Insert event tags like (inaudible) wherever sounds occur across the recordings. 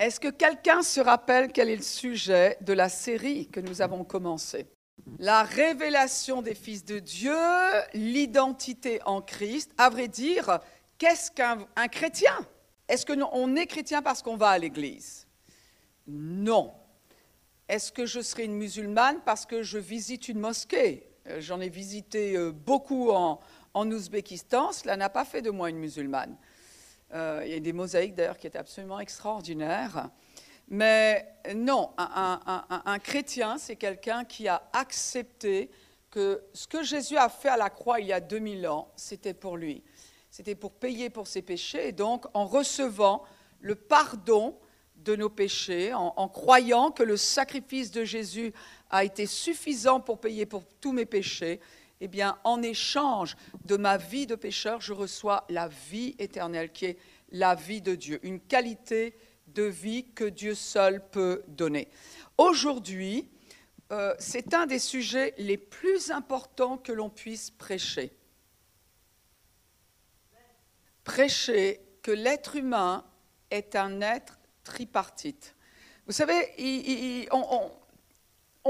Est-ce que quelqu'un se rappelle quel est le sujet de la série que nous avons commencée? La révélation des fils de Dieu, l'identité en Christ. À vrai dire, qu'est-ce qu'un chrétien? Est-ce qu'on est chrétien parce qu'on va à l'église? Non. Est-ce que je serai une musulmane parce que je visite une mosquée? Euh, J'en ai visité euh, beaucoup en, en Ouzbékistan, cela n'a pas fait de moi une musulmane. Euh, il y a des mosaïques d'ailleurs qui étaient absolument extraordinaires. Mais non, un, chrétien, c'est quelqu'un qui a accepté que ce que Jésus a fait à la croix il y a 2000 ans, c'était pour lui. C'était pour payer pour ses péchés. Et donc, en recevant le pardon de nos péchés, en, croyant que le sacrifice de Jésus a été suffisant pour payer pour tous mes péchés, eh bien, en échange de ma vie de pécheur, je reçois la vie éternelle, qui est la vie de Dieu, une qualité de vie que Dieu seul peut donner. Aujourd'hui, euh, c'est un des sujets les plus importants que l'on puisse prêcher. Prêcher que l'être humain est un être tripartite. Vous savez, on, on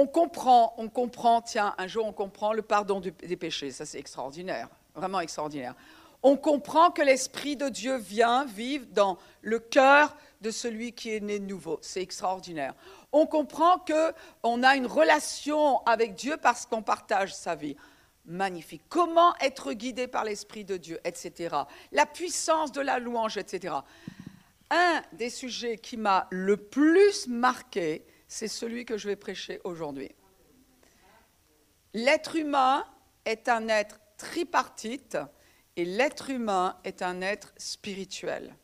comprend, on comprend, tiens, un jour on comprend le pardon des péchés, ça c'est extraordinaire, vraiment extraordinaire. On comprend que l'Esprit de Dieu vient vivre dans le cœur de celui qui est né de nouveau, c'est extraordinaire. On comprend que on a une relation avec Dieu parce qu'on partage sa vie. Magnifique. Comment être guidé par l'Esprit de Dieu, etc. La puissance de la louange, etc. Un des sujets qui m'a le plus marqué, c'est celui que je vais prêcher aujourd'hui. L'être humain est un être tripartite et l'être humain est un être spirituel.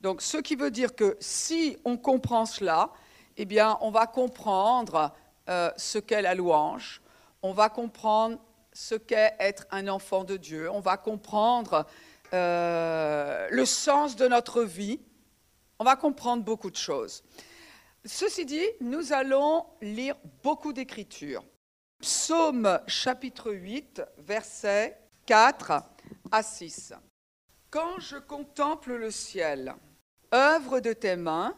Donc, ce qui veut dire que si on comprend cela, eh bien, on va comprendre euh, ce qu'est la louange, on va comprendre ce qu'est être un enfant de Dieu, on va comprendre euh, le sens de notre vie, on va comprendre beaucoup de choses. Ceci dit, nous allons lire beaucoup d'écritures. Psaume chapitre 8, versets 4 à 6. Quand je contemple le ciel, œuvre de tes mains,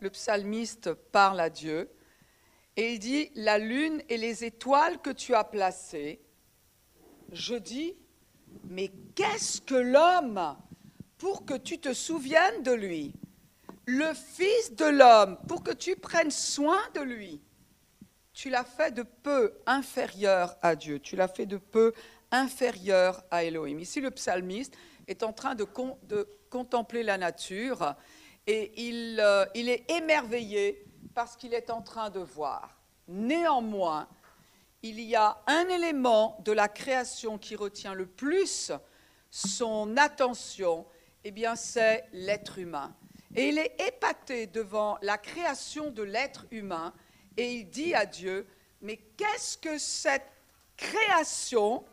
le psalmiste parle à Dieu, et il dit, la lune et les étoiles que tu as placées, je dis, mais qu'est-ce que l'homme pour que tu te souviennes de lui? Le Fils de l'homme, pour que tu prennes soin de lui, tu l'as fait de peu inférieur à Dieu, tu l'as fait de peu inférieur à Elohim. Ici, le psalmiste est en train de, contempler la nature et il, euh, est émerveillé parce qu'il est en train de voir. Néanmoins, il y a un élément de la création qui retient le plus son attention, eh c'est l'être humain. Et il est épaté devant la création de l'être humain et il dit à Dieu, mais qu'est-ce que cette création,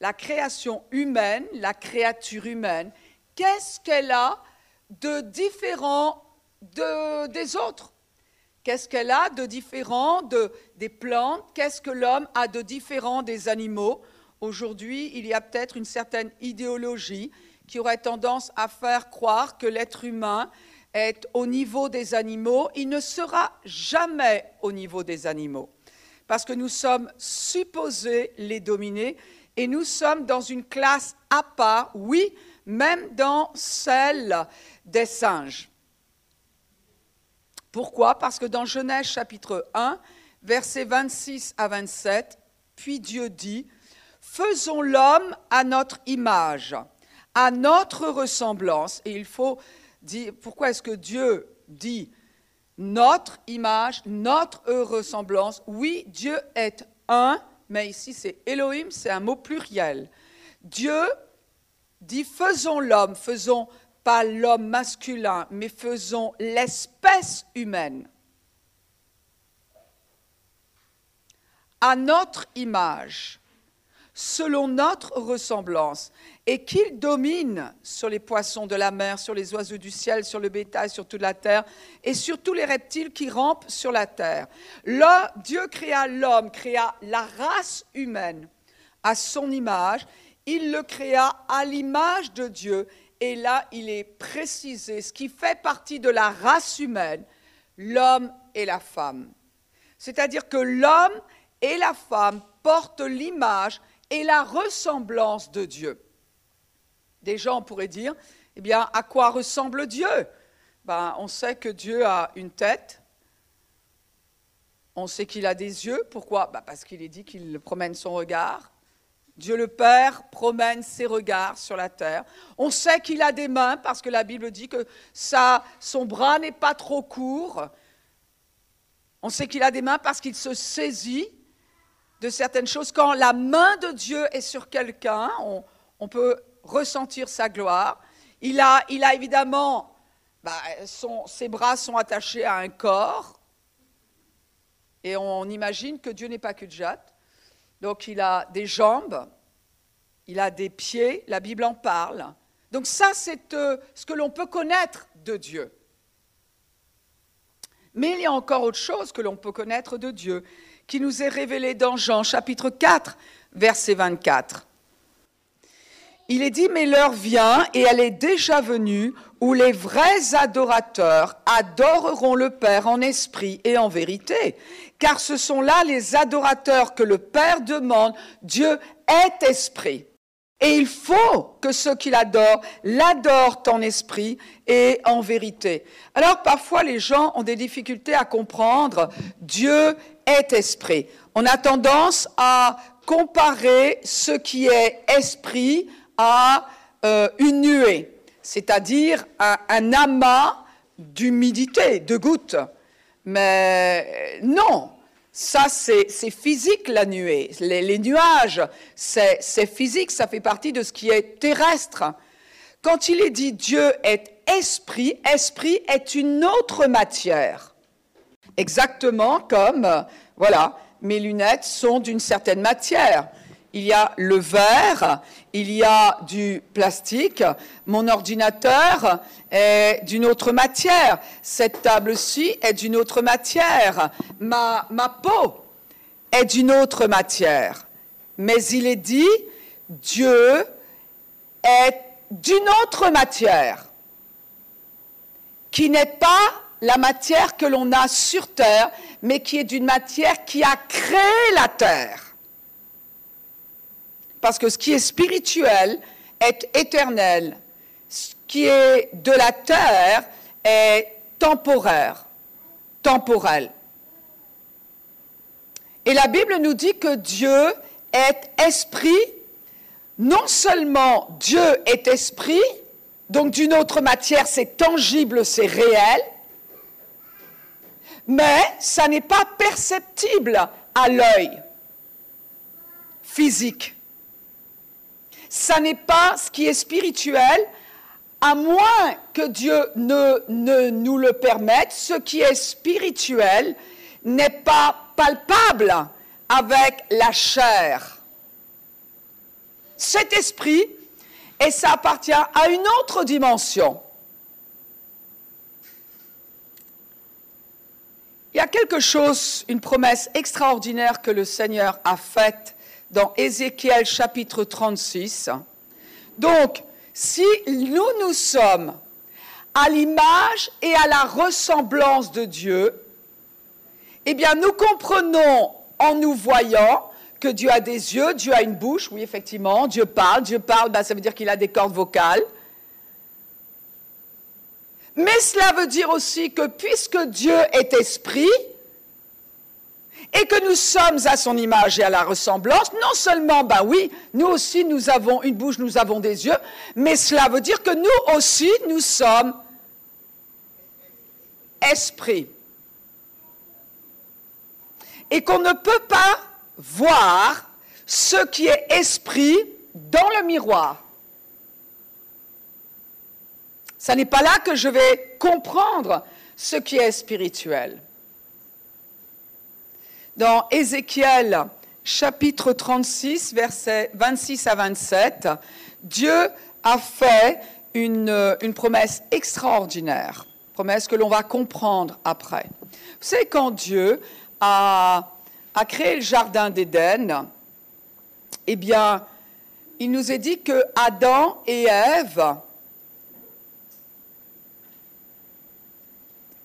la création humaine, la créature humaine, qu'est-ce qu'elle a de différent des autres? Qu'est-ce qu'elle a de différent de, des plantes? Qu'est-ce que l'homme a de différent des animaux Aujourd'hui, il y a peut-être une certaine idéologie qui aurait tendance à faire croire que l'être humain est au niveau des animaux, il ne sera jamais au niveau des animaux, parce que nous sommes supposés les dominer et nous sommes dans une classe à part, oui, même dans celle des singes. Pourquoi? Parce que dans Genèse chapitre 1, versets 26 à 27, puis Dieu dit, Faisons l'homme à notre image à notre ressemblance. Et il faut dire, pourquoi est-ce que Dieu dit notre image, notre ressemblance? Oui, Dieu est un, mais ici c'est Elohim, c'est un mot pluriel. Dieu dit faisons l'homme, faisons pas l'homme masculin, mais faisons l'espèce humaine. À notre image selon notre ressemblance, et qu'il domine sur les poissons de la mer, sur les oiseaux du ciel, sur le bétail, sur toute la terre, et sur tous les reptiles qui rampent sur la terre. Là, Dieu créa l'homme, créa la race humaine à son image, il le créa à l'image de Dieu, et là, il est précisé, ce qui fait partie de la race humaine, l'homme et la femme. C'est-à-dire que l'homme et la femme portent l'image et la ressemblance de Dieu. Des gens pourraient dire, eh bien, à quoi ressemble Dieu? Ben, On sait que Dieu a une tête, on sait qu'il a des yeux. Pourquoi? Ben, Parce qu'il est dit qu'il promène son regard. Dieu le Père promène ses regards sur la terre. On sait qu'il a des mains parce que la Bible dit que ça, son bras n'est pas trop court. On sait qu'il a des mains parce qu'il se saisit de certaines choses. Quand la main de Dieu est sur quelqu'un, on, peut ressentir sa gloire. Il a, il a évidemment, bah, ses bras sont attachés à un corps. Et on, imagine que Dieu n'est pas que jatte. Donc il a des jambes, il a des pieds, la Bible en parle. Donc ça, c'est euh, ce que l'on peut connaître de Dieu. Mais il y a encore autre chose que l'on peut connaître de Dieu, qui nous est révélé dans Jean chapitre 4, verset 24. Il est dit, mais l'heure vient, et elle est déjà venue, où les vrais adorateurs adoreront le Père en esprit et en vérité, car ce sont là les adorateurs que le Père demande. Dieu est esprit. Et il faut que ceux qui l'adorent l'adorent en esprit et en vérité. Alors parfois les gens ont des difficultés à comprendre Dieu est esprit. On a tendance à comparer ce qui est esprit à euh, une nuée, c'est-à-dire un amas d'humidité, de gouttes. Mais non, ça c'est physique la nuée. Les, nuages, c'est physique, ça fait partie de ce qui est terrestre. Quand il est dit Dieu est esprit, esprit est une autre matière. Exactement comme, voilà, mes lunettes sont d'une certaine matière il y a le verre, il y a du plastique, mon ordinateur est d'une autre matière, cette table-ci est d'une autre matière, ma, ma peau est d'une autre matière. Mais il est dit, Dieu est d'une autre matière, qui n'est pas la matière que l'on a sur Terre, mais qui est d'une matière qui a créé la Terre. Parce que ce qui est spirituel est éternel. Ce qui est de la terre est temporaire, temporel. Et la Bible nous dit que Dieu est esprit. Non seulement Dieu est esprit, donc d'une autre matière, c'est tangible, c'est réel, mais ça n'est pas perceptible à l'œil physique ça n'est pas ce qui est spirituel, à moins que Dieu ne, nous le permette, ce qui est spirituel n'est pas palpable avec la chair. Cet esprit, et ça appartient à une autre dimension. Il y a quelque chose, une promesse extraordinaire que le Seigneur a faite dans Ézéchiel chapitre 36. Donc, si nous, nous sommes à l'image et à la ressemblance de Dieu, eh bien, nous comprenons en nous voyant que Dieu a des yeux, Dieu a une bouche, oui, effectivement, Dieu parle, Dieu parle, ben, ça veut dire qu'il a des cordes vocales. Mais cela veut dire aussi que puisque Dieu est esprit, et que nous sommes à son image et à la ressemblance, non seulement, ben oui, nous aussi nous avons une bouche, nous avons des yeux, mais cela veut dire que nous aussi nous sommes esprit. Et qu'on ne peut pas voir ce qui est esprit dans le miroir. Ce n'est pas là que je vais comprendre ce qui est spirituel dans Ézéchiel chapitre 36, versets 26 à 27, Dieu a fait une, promesse extraordinaire, promesse que l'on va comprendre après. Vous savez, quand Dieu a, créé le jardin d'Éden, eh bien, il nous est dit que Adam et Ève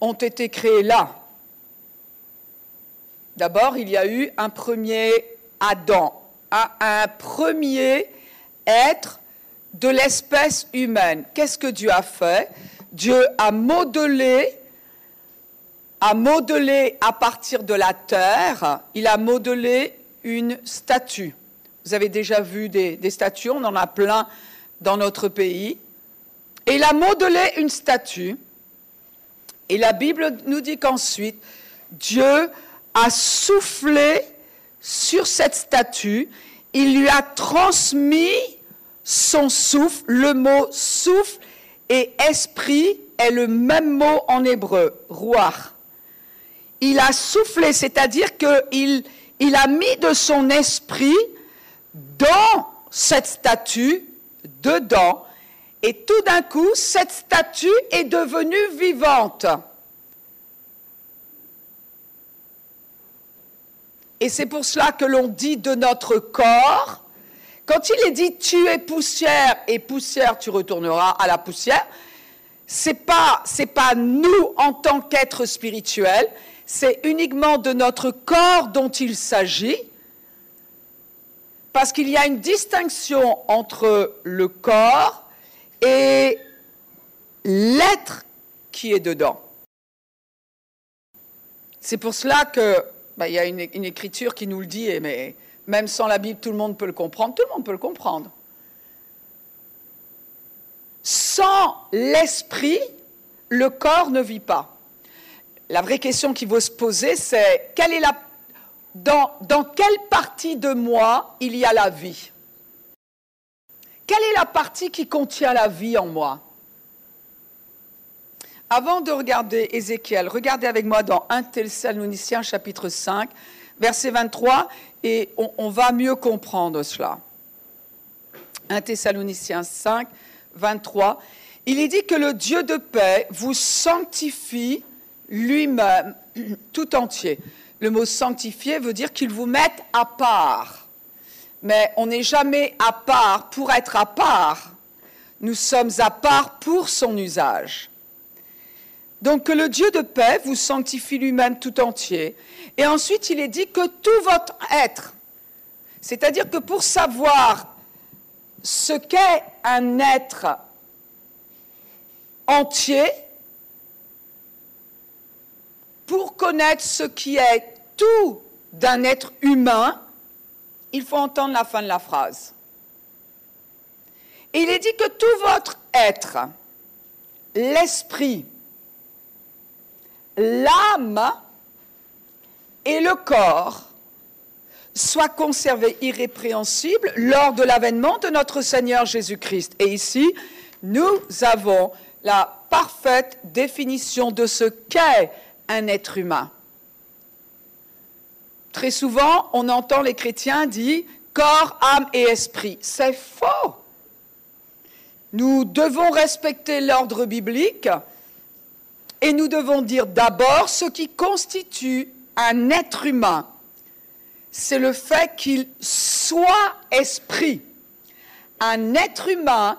ont été créés là. D'abord, il y a eu un premier Adam, un, premier être de l'espèce humaine. Qu'est-ce que Dieu a fait? Dieu a modelé, a modelé à partir de la terre, il a modelé une statue. Vous avez déjà vu des, des statues, on en a plein dans notre pays. Et il a modelé une statue. Et la Bible nous dit qu'ensuite, Dieu a soufflé sur cette statue, il lui a transmis son souffle. Le mot souffle et esprit est le même mot en hébreu, roi. Il a soufflé, c'est-à-dire qu'il il a mis de son esprit dans cette statue, dedans, et tout d'un coup, cette statue est devenue vivante. Et c'est pour cela que l'on dit de notre corps, quand il est dit tu es poussière et poussière tu retourneras à la poussière, c'est pas c'est pas nous en tant qu'êtres spirituels, c'est uniquement de notre corps dont il s'agit. Parce qu'il y a une distinction entre le corps et l'être qui est dedans. C'est pour cela que bah, il y a une, écriture qui nous le dit, mais même sans la Bible, tout le monde peut le comprendre. Tout le monde peut le comprendre. Sans l'esprit, le corps ne vit pas. La vraie question qui vaut se poser, c'est dans quelle partie de moi il y a la vie? Quelle est la partie qui contient la vie en moi? Avant de regarder Ézéchiel, regardez avec moi dans 1 Thessaloniciens chapitre 5, verset 23, et on, va mieux comprendre cela. 1 Thessaloniciens 5, 23. Il est dit que le Dieu de paix vous sanctifie lui-même (clears throat) tout entier. Le mot sanctifier veut dire qu'il vous mette à part. Mais on n'est jamais à part pour être à part. Nous sommes à part pour son usage. Donc que le Dieu de paix vous sanctifie lui-même tout entier. Et ensuite, il est dit que tout votre être, c'est-à-dire que pour savoir ce qu'est un être entier, pour connaître ce qui est tout d'un être humain, il faut entendre la fin de la phrase. Il est dit que tout votre être, l'esprit, l'âme et le corps soient conservés irrépréhensibles lors de l'avènement de notre Seigneur Jésus-Christ. Et ici, nous avons la parfaite définition de ce qu'est un être humain. Très souvent, on entend les chrétiens dire corps, âme et esprit. C'est faux. Nous devons respecter l'ordre biblique et nous devons dire d'abord ce qui constitue un être humain. C'est le fait qu'il soit esprit. Un être humain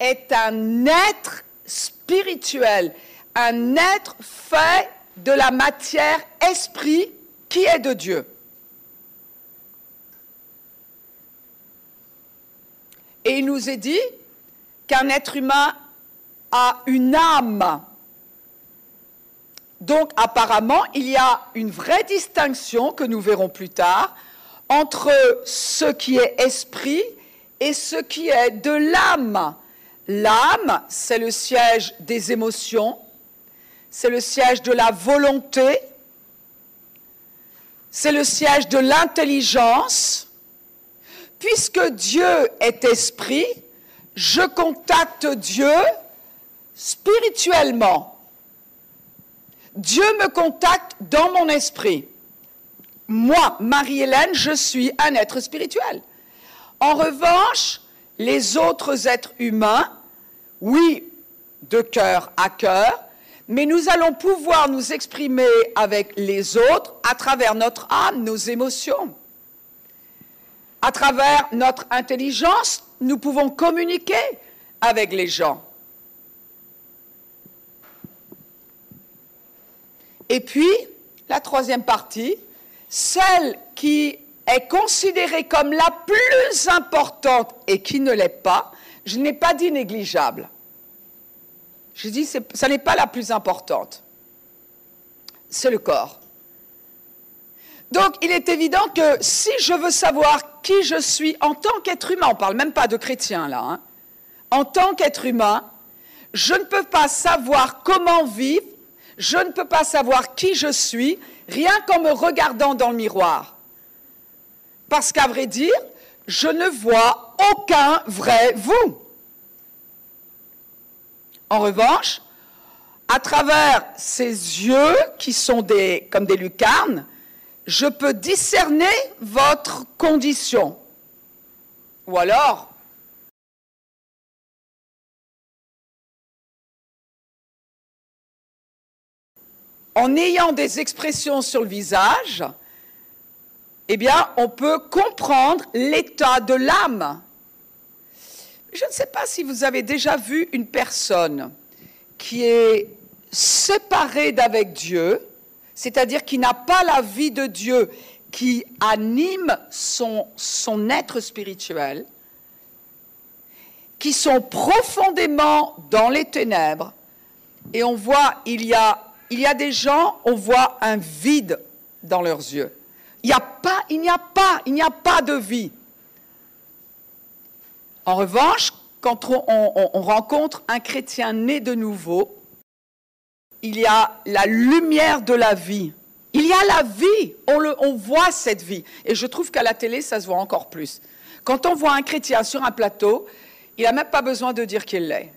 est un être spirituel, un être fait de la matière esprit qui est de Dieu. Et il nous est dit qu'un être humain a une âme donc apparemment, il y a une vraie distinction que nous verrons plus tard entre ce qui est esprit et ce qui est de l'âme. L'âme, c'est le siège des émotions, c'est le siège de la volonté, c'est le siège de l'intelligence. Puisque Dieu est esprit, je contacte Dieu spirituellement. Dieu me contacte dans mon esprit. Moi, Marie-Hélène, je suis un être spirituel. En revanche, les autres êtres humains, oui, de cœur à cœur, mais nous allons pouvoir nous exprimer avec les autres à travers notre âme, nos émotions. À travers notre intelligence, nous pouvons communiquer avec les gens. Et puis, la troisième partie, celle qui est considérée comme la plus importante et qui ne l'est pas, je n'ai pas dit négligeable. Je dis, ça n'est pas la plus importante. C'est le corps. Donc, il est évident que si je veux savoir qui je suis en tant qu'être humain, on ne parle même pas de chrétien là, hein, en tant qu'être humain, je ne peux pas savoir comment vivre, je ne peux pas savoir qui je suis, rien qu'en me regardant dans le miroir. Parce qu'à vrai dire, je ne vois aucun vrai vous. En revanche, à travers ces yeux qui sont comme des lucarnes, je peux discerner votre condition. Ou alors, en ayant des expressions sur le visage, eh bien, on peut comprendre l'état de l'âme. Je ne sais pas si vous avez déjà vu une personne qui est séparée d'avec Dieu, c'est-à-dire qui n'a pas la vie de Dieu qui anime son, être spirituel, qui sont profondément dans les ténèbres, et on voit, il y a, il y a des gens, on voit un vide dans leurs yeux. Il n'y a pas, il n'y a pas, il n'y a pas de vie. En revanche, quand on rencontre un chrétien né de nouveau, il y a la lumière de la vie. Il y a la vie. On, le, on voit cette vie. Et je trouve qu'à la télé, ça se voit encore plus. Quand on voit un chrétien sur un plateau, il n'a même pas besoin de dire qu'il l'est.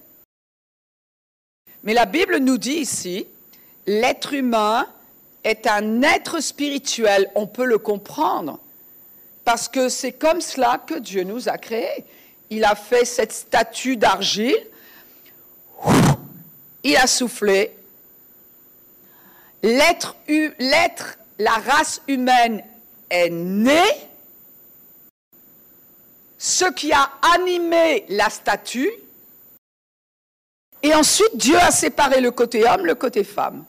Mais la Bible nous dit ici, l'être humain est un être spirituel. On peut le comprendre. Parce que c'est comme cela que Dieu nous a créés. Il a fait cette statue d'argile, il a soufflé, l'être, l'être, la race humaine est née, ce qui a animé la statue, et ensuite Dieu a séparé le côté homme, le côté femme.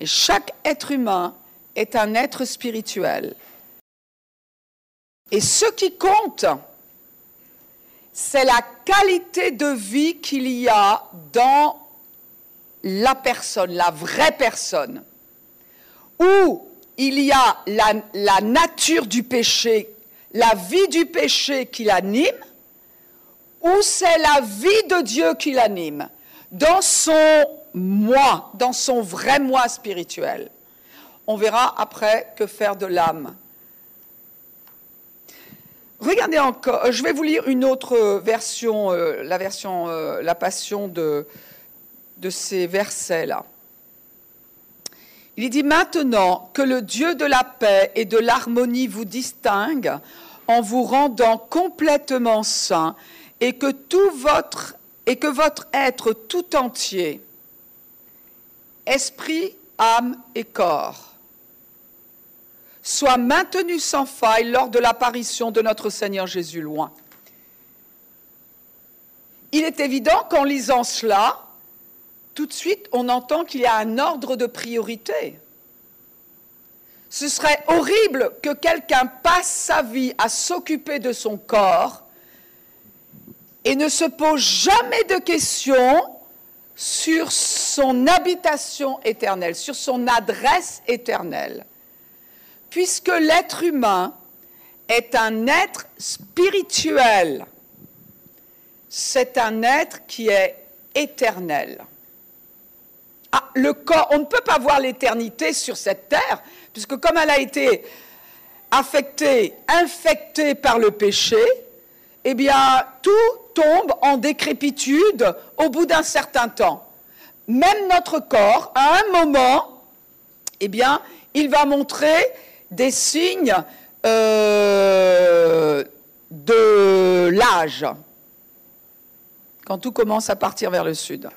Et chaque être humain est un être spirituel. Et ce qui compte, c'est la qualité de vie qu'il y a dans la personne, la vraie personne, où il y a la, nature du péché, la vie du péché qui l'anime, ou c'est la vie de Dieu qui l'anime, dans son moi, dans son vrai moi spirituel. On verra après que faire de l'âme. Regardez encore, je vais vous lire une autre version, euh, la version, euh, la passion de, de ces versets-là. Il dit maintenant que le Dieu de la paix et de l'harmonie vous distingue en vous rendant complètement saint et que tout votre et que votre être tout entier, esprit, âme et corps, soit maintenu sans faille lors de l'apparition de notre Seigneur Jésus loin. Il est évident qu'en lisant cela, tout de suite, on entend qu'il y a un ordre de priorité. Ce serait horrible que quelqu'un passe sa vie à s'occuper de son corps et ne se pose jamais de questions sur son habitation éternelle, sur son adresse éternelle. Puisque l'être humain est un être spirituel, c'est un être qui est éternel. Ah, le corps, on ne peut pas voir l'éternité sur cette terre, puisque comme elle a été affectée, infectée par le péché, eh bien, tout tombe en décrépitude au bout d'un certain temps. Même notre corps, à un moment, eh bien, il va montrer des signes euh, de l'âge, quand tout commence à partir vers le sud.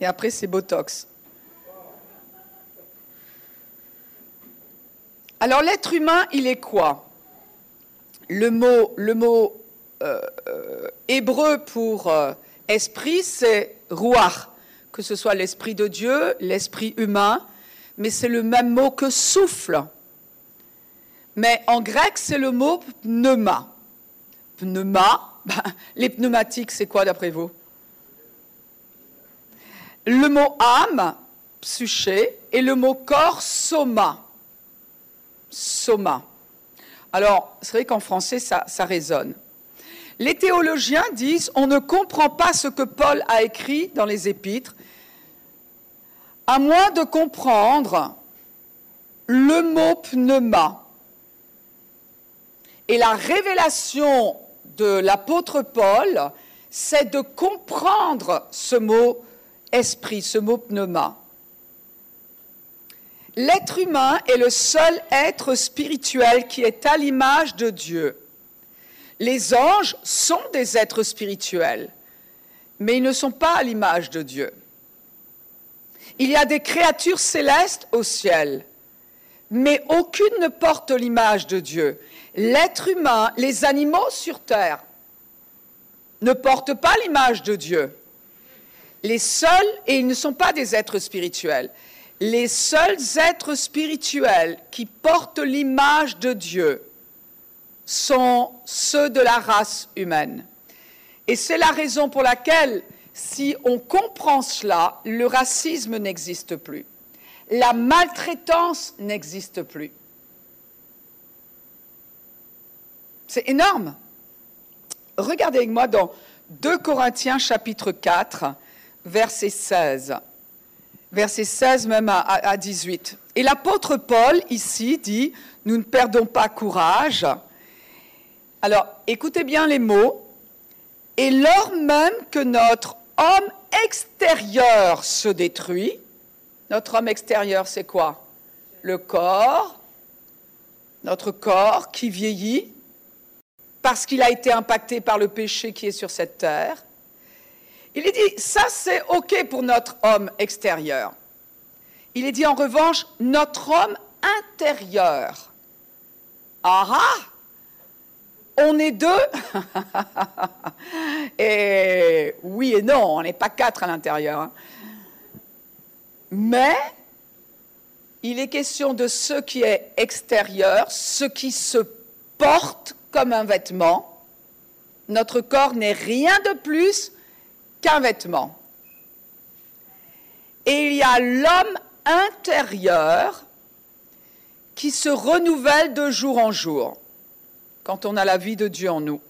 Et après, c'est Botox. Alors l'être humain, il est quoi? Le mot, euh, hébreu pour euh, esprit, c'est ruach, que ce soit l'Esprit de Dieu, l'Esprit humain, mais c'est le même mot que souffle. Mais en grec, c'est le mot pneuma. Pneuma, (laughs) les pneumatiques, c'est quoi d'après vous? Le mot âme, psyché, et le mot corps, soma. Soma. Alors, c'est vrai qu'en français, ça, ça résonne. Les théologiens disent on ne comprend pas ce que Paul a écrit dans les épîtres, à moins de comprendre le mot pneuma. Et la révélation de l'apôtre Paul, c'est de comprendre ce mot esprit, ce mot pneuma. L'être humain est le seul être spirituel qui est à l'image de Dieu. Les anges sont des êtres spirituels, mais ils ne sont pas à l'image de Dieu. Il y a des créatures célestes au ciel, mais aucune ne porte l'image de Dieu. L'être humain, les animaux sur terre, ne portent pas l'image de Dieu. Les seuls, et ils ne sont pas des êtres spirituels, les seuls êtres spirituels qui portent l'image de Dieu sont ceux de la race humaine. Et c'est la raison pour laquelle, si on comprend cela, le racisme n'existe plus. La maltraitance n'existe plus. C'est énorme. Regardez avec moi dans 2 Corinthiens chapitre 4, verset 16. Verset 16 même à, à 18. Et l'apôtre Paul ici dit, nous ne perdons pas courage, alors, écoutez bien les mots. Et lors même que notre homme extérieur se détruit, notre homme extérieur, c'est quoi? Le corps, notre corps qui vieillit parce qu'il a été impacté par le péché qui est sur cette terre. Il est dit, ça c'est OK pour notre homme extérieur. Il est dit en revanche, notre homme intérieur. Ah ah on est deux? (laughs) Et oui et non, on n'est pas quatre à l'intérieur. Hein. Mais il est question de ce qui est extérieur, ce qui se porte comme un vêtement. Notre corps n'est rien de plus qu'un vêtement. Et il y a l'homme intérieur qui se renouvelle de jour en jour quand on a la vie de Dieu en nous.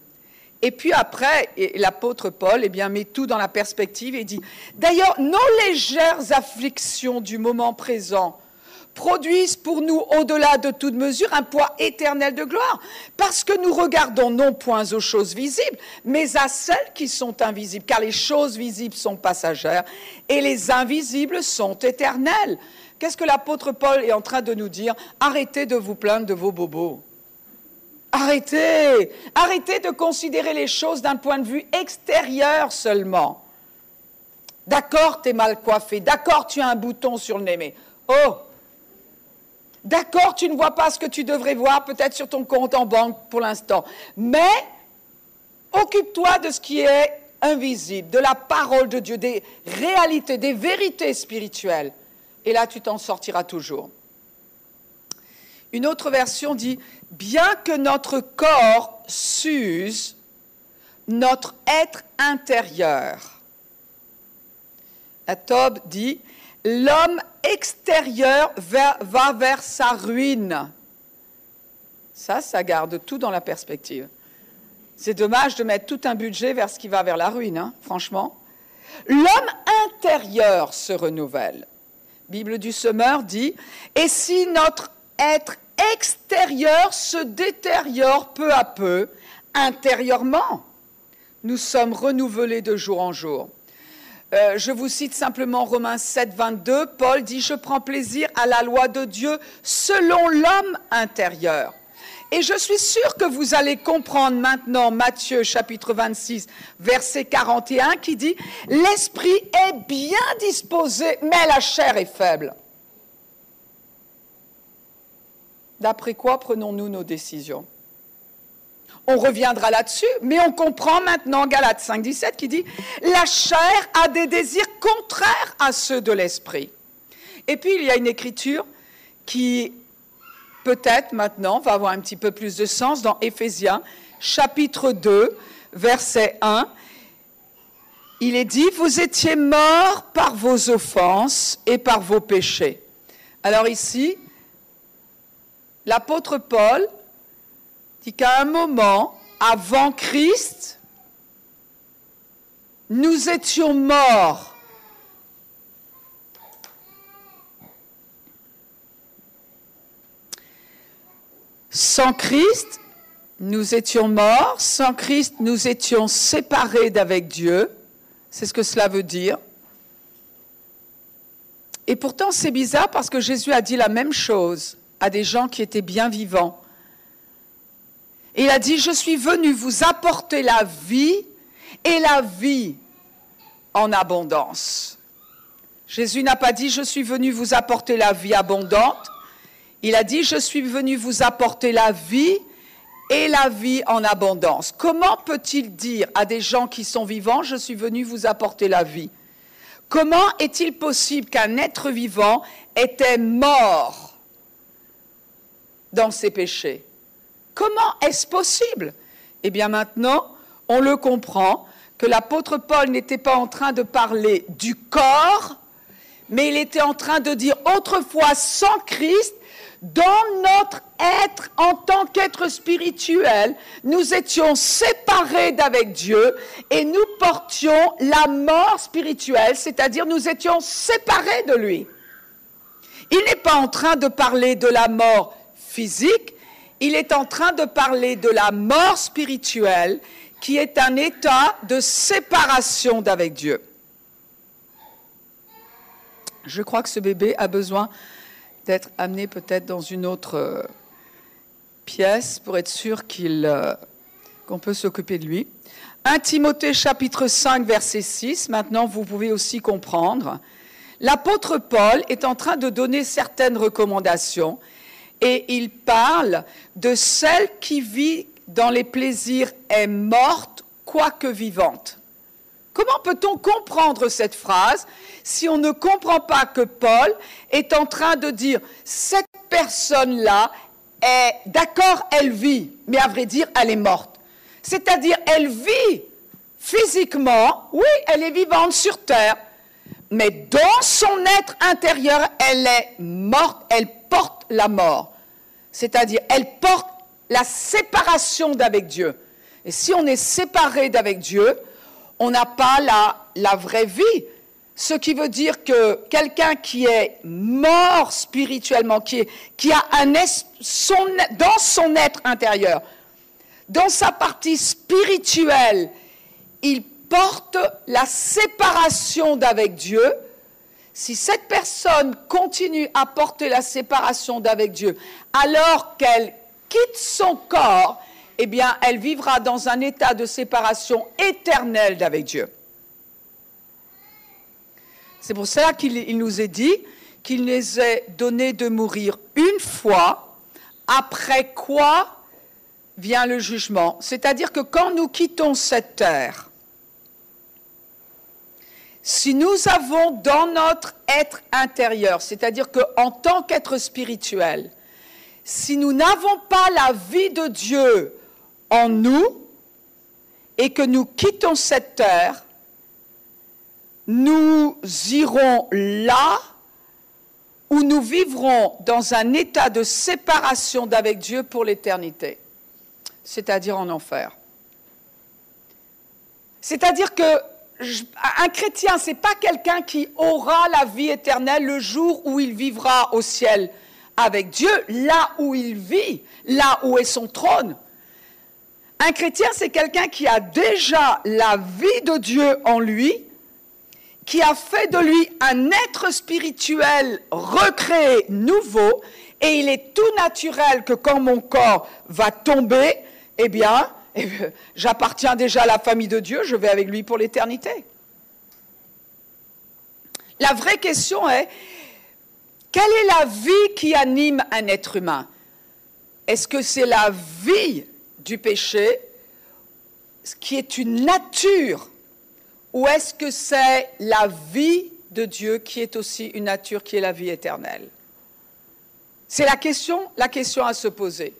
Et puis après, l'apôtre Paul eh met tout dans la perspective et dit, d'ailleurs, nos légères afflictions du moment présent produisent pour nous, au-delà de toute mesure, un poids éternel de gloire, parce que nous regardons non point aux choses visibles, mais à celles qui sont invisibles, car les choses visibles sont passagères et les invisibles sont éternelles. Qu'est-ce que l'apôtre Paul est en train de nous dire? Arrêtez de vous plaindre de vos bobos. Arrêtez, arrêtez de considérer les choses d'un point de vue extérieur seulement. D'accord, tu es mal coiffé, d'accord, tu as un bouton sur le nez, mais oh, d'accord, tu ne vois pas ce que tu devrais voir peut-être sur ton compte en banque pour l'instant, mais occupe-toi de ce qui est invisible, de la parole de Dieu, des réalités, des vérités spirituelles, et là tu t'en sortiras toujours. Une autre version dit, bien que notre corps s'use, notre être intérieur. Tob dit, l'homme extérieur va vers sa ruine. Ça, ça garde tout dans la perspective. C'est dommage de mettre tout un budget vers ce qui va vers la ruine, hein, franchement. L'homme intérieur se renouvelle. Bible du Semeur dit, et si notre être extérieur se détériore peu à peu, intérieurement, nous sommes renouvelés de jour en jour. Euh, je vous cite simplement Romains 7, 22. Paul dit, je prends plaisir à la loi de Dieu selon l'homme intérieur. Et je suis sûr que vous allez comprendre maintenant Matthieu chapitre 26, verset 41 qui dit, l'esprit est bien disposé, mais la chair est faible. D'après quoi prenons-nous nos décisions? On reviendra là-dessus, mais on comprend maintenant Galates 5, 17 qui dit La chair a des désirs contraires à ceux de l'esprit. Et puis il y a une écriture qui peut-être maintenant va avoir un petit peu plus de sens dans Éphésiens chapitre 2, verset 1. Il est dit, vous étiez morts par vos offenses et par vos péchés. Alors ici, l'apôtre Paul dit qu'à un moment, avant Christ, nous étions morts. Sans Christ, nous étions morts. Sans Christ, nous étions séparés d'avec Dieu. C'est ce que cela veut dire. Et pourtant, c'est bizarre parce que Jésus a dit la même chose à des gens qui étaient bien vivants. Il a dit, je suis venu vous apporter la vie et la vie en abondance. Jésus n'a pas dit, je suis venu vous apporter la vie abondante. Il a dit, je suis venu vous apporter la vie et la vie en abondance. Comment peut-il dire à des gens qui sont vivants, je suis venu vous apporter la vie? Comment est-il possible qu'un être vivant était mort dans ses péchés? Comment est-ce possible? Eh bien maintenant, on le comprend que l'apôtre Paul n'était pas en train de parler du corps, mais il était en train de dire autrefois sans Christ, dans notre être en tant qu'être spirituel, nous étions séparés d'avec Dieu et nous portions la mort spirituelle, c'est-à-dire nous étions séparés de lui. Il n'est pas en train de parler de la mort physique, il est en train de parler de la mort spirituelle qui est un état de séparation d'avec Dieu. Je crois que ce bébé a besoin d'être amené peut-être dans une autre euh, pièce pour être sûr qu'il, euh, qu'on peut s'occuper de lui. 1 Timothée chapitre 5 verset 6, maintenant vous pouvez aussi comprendre. L'apôtre Paul est en train de donner certaines recommandations et il parle de celle qui vit dans les plaisirs est morte, quoique vivante. Comment peut-on comprendre cette phrase si on ne comprend pas que Paul est en train de dire cette personne-là est d'accord, elle vit, mais à vrai dire, elle est morte. C'est-à-dire, elle vit physiquement, oui, elle est vivante sur terre, mais dans son être intérieur, elle est morte, elle porte la mort. C'est-à-dire, elle porte la séparation d'avec Dieu. Et si on est séparé d'avec Dieu, on n'a pas la, vraie vie. Ce qui veut dire que quelqu'un qui est mort spirituellement, qui, a un son, dans son être intérieur, dans sa partie spirituelle, il porte la séparation d'avec Dieu. Si cette personne continue à porter la séparation d'avec Dieu, alors qu'elle quitte son corps, eh elle vivra dans un état de séparation éternelle d'avec Dieu. C'est pour cela qu'il nous est dit qu'il nous est donné de mourir une fois, après quoi vient le jugement. C'est-à-dire que quand nous quittons cette terre, si nous avons dans notre être intérieur, c'est-à-dire qu'en tant qu'être spirituel, si nous n'avons pas la vie de Dieu en nous et que nous quittons cette terre, nous irons là où nous vivrons dans un état de séparation d'avec Dieu pour l'éternité, c'est-à-dire en enfer. C'est-à-dire que un chrétien, c'est pas quelqu'un qui aura la vie éternelle le jour où il vivra au ciel avec Dieu, là où il vit, là où est son trône. Un chrétien, c'est quelqu'un qui a déjà la vie de Dieu en lui, qui a fait de lui un être spirituel recréé, nouveau, et il est tout naturel que quand mon corps va tomber, eh bien, eh j'appartiens déjà à la famille de Dieu, je vais avec lui pour l'éternité. La vraie question est, quelle est la vie qui anime un être humain? Est-ce que c'est la vie du péché, qui est une nature, ou est-ce que c'est la vie de Dieu qui est aussi une nature qui est la vie éternelle? C'est la question à se poser,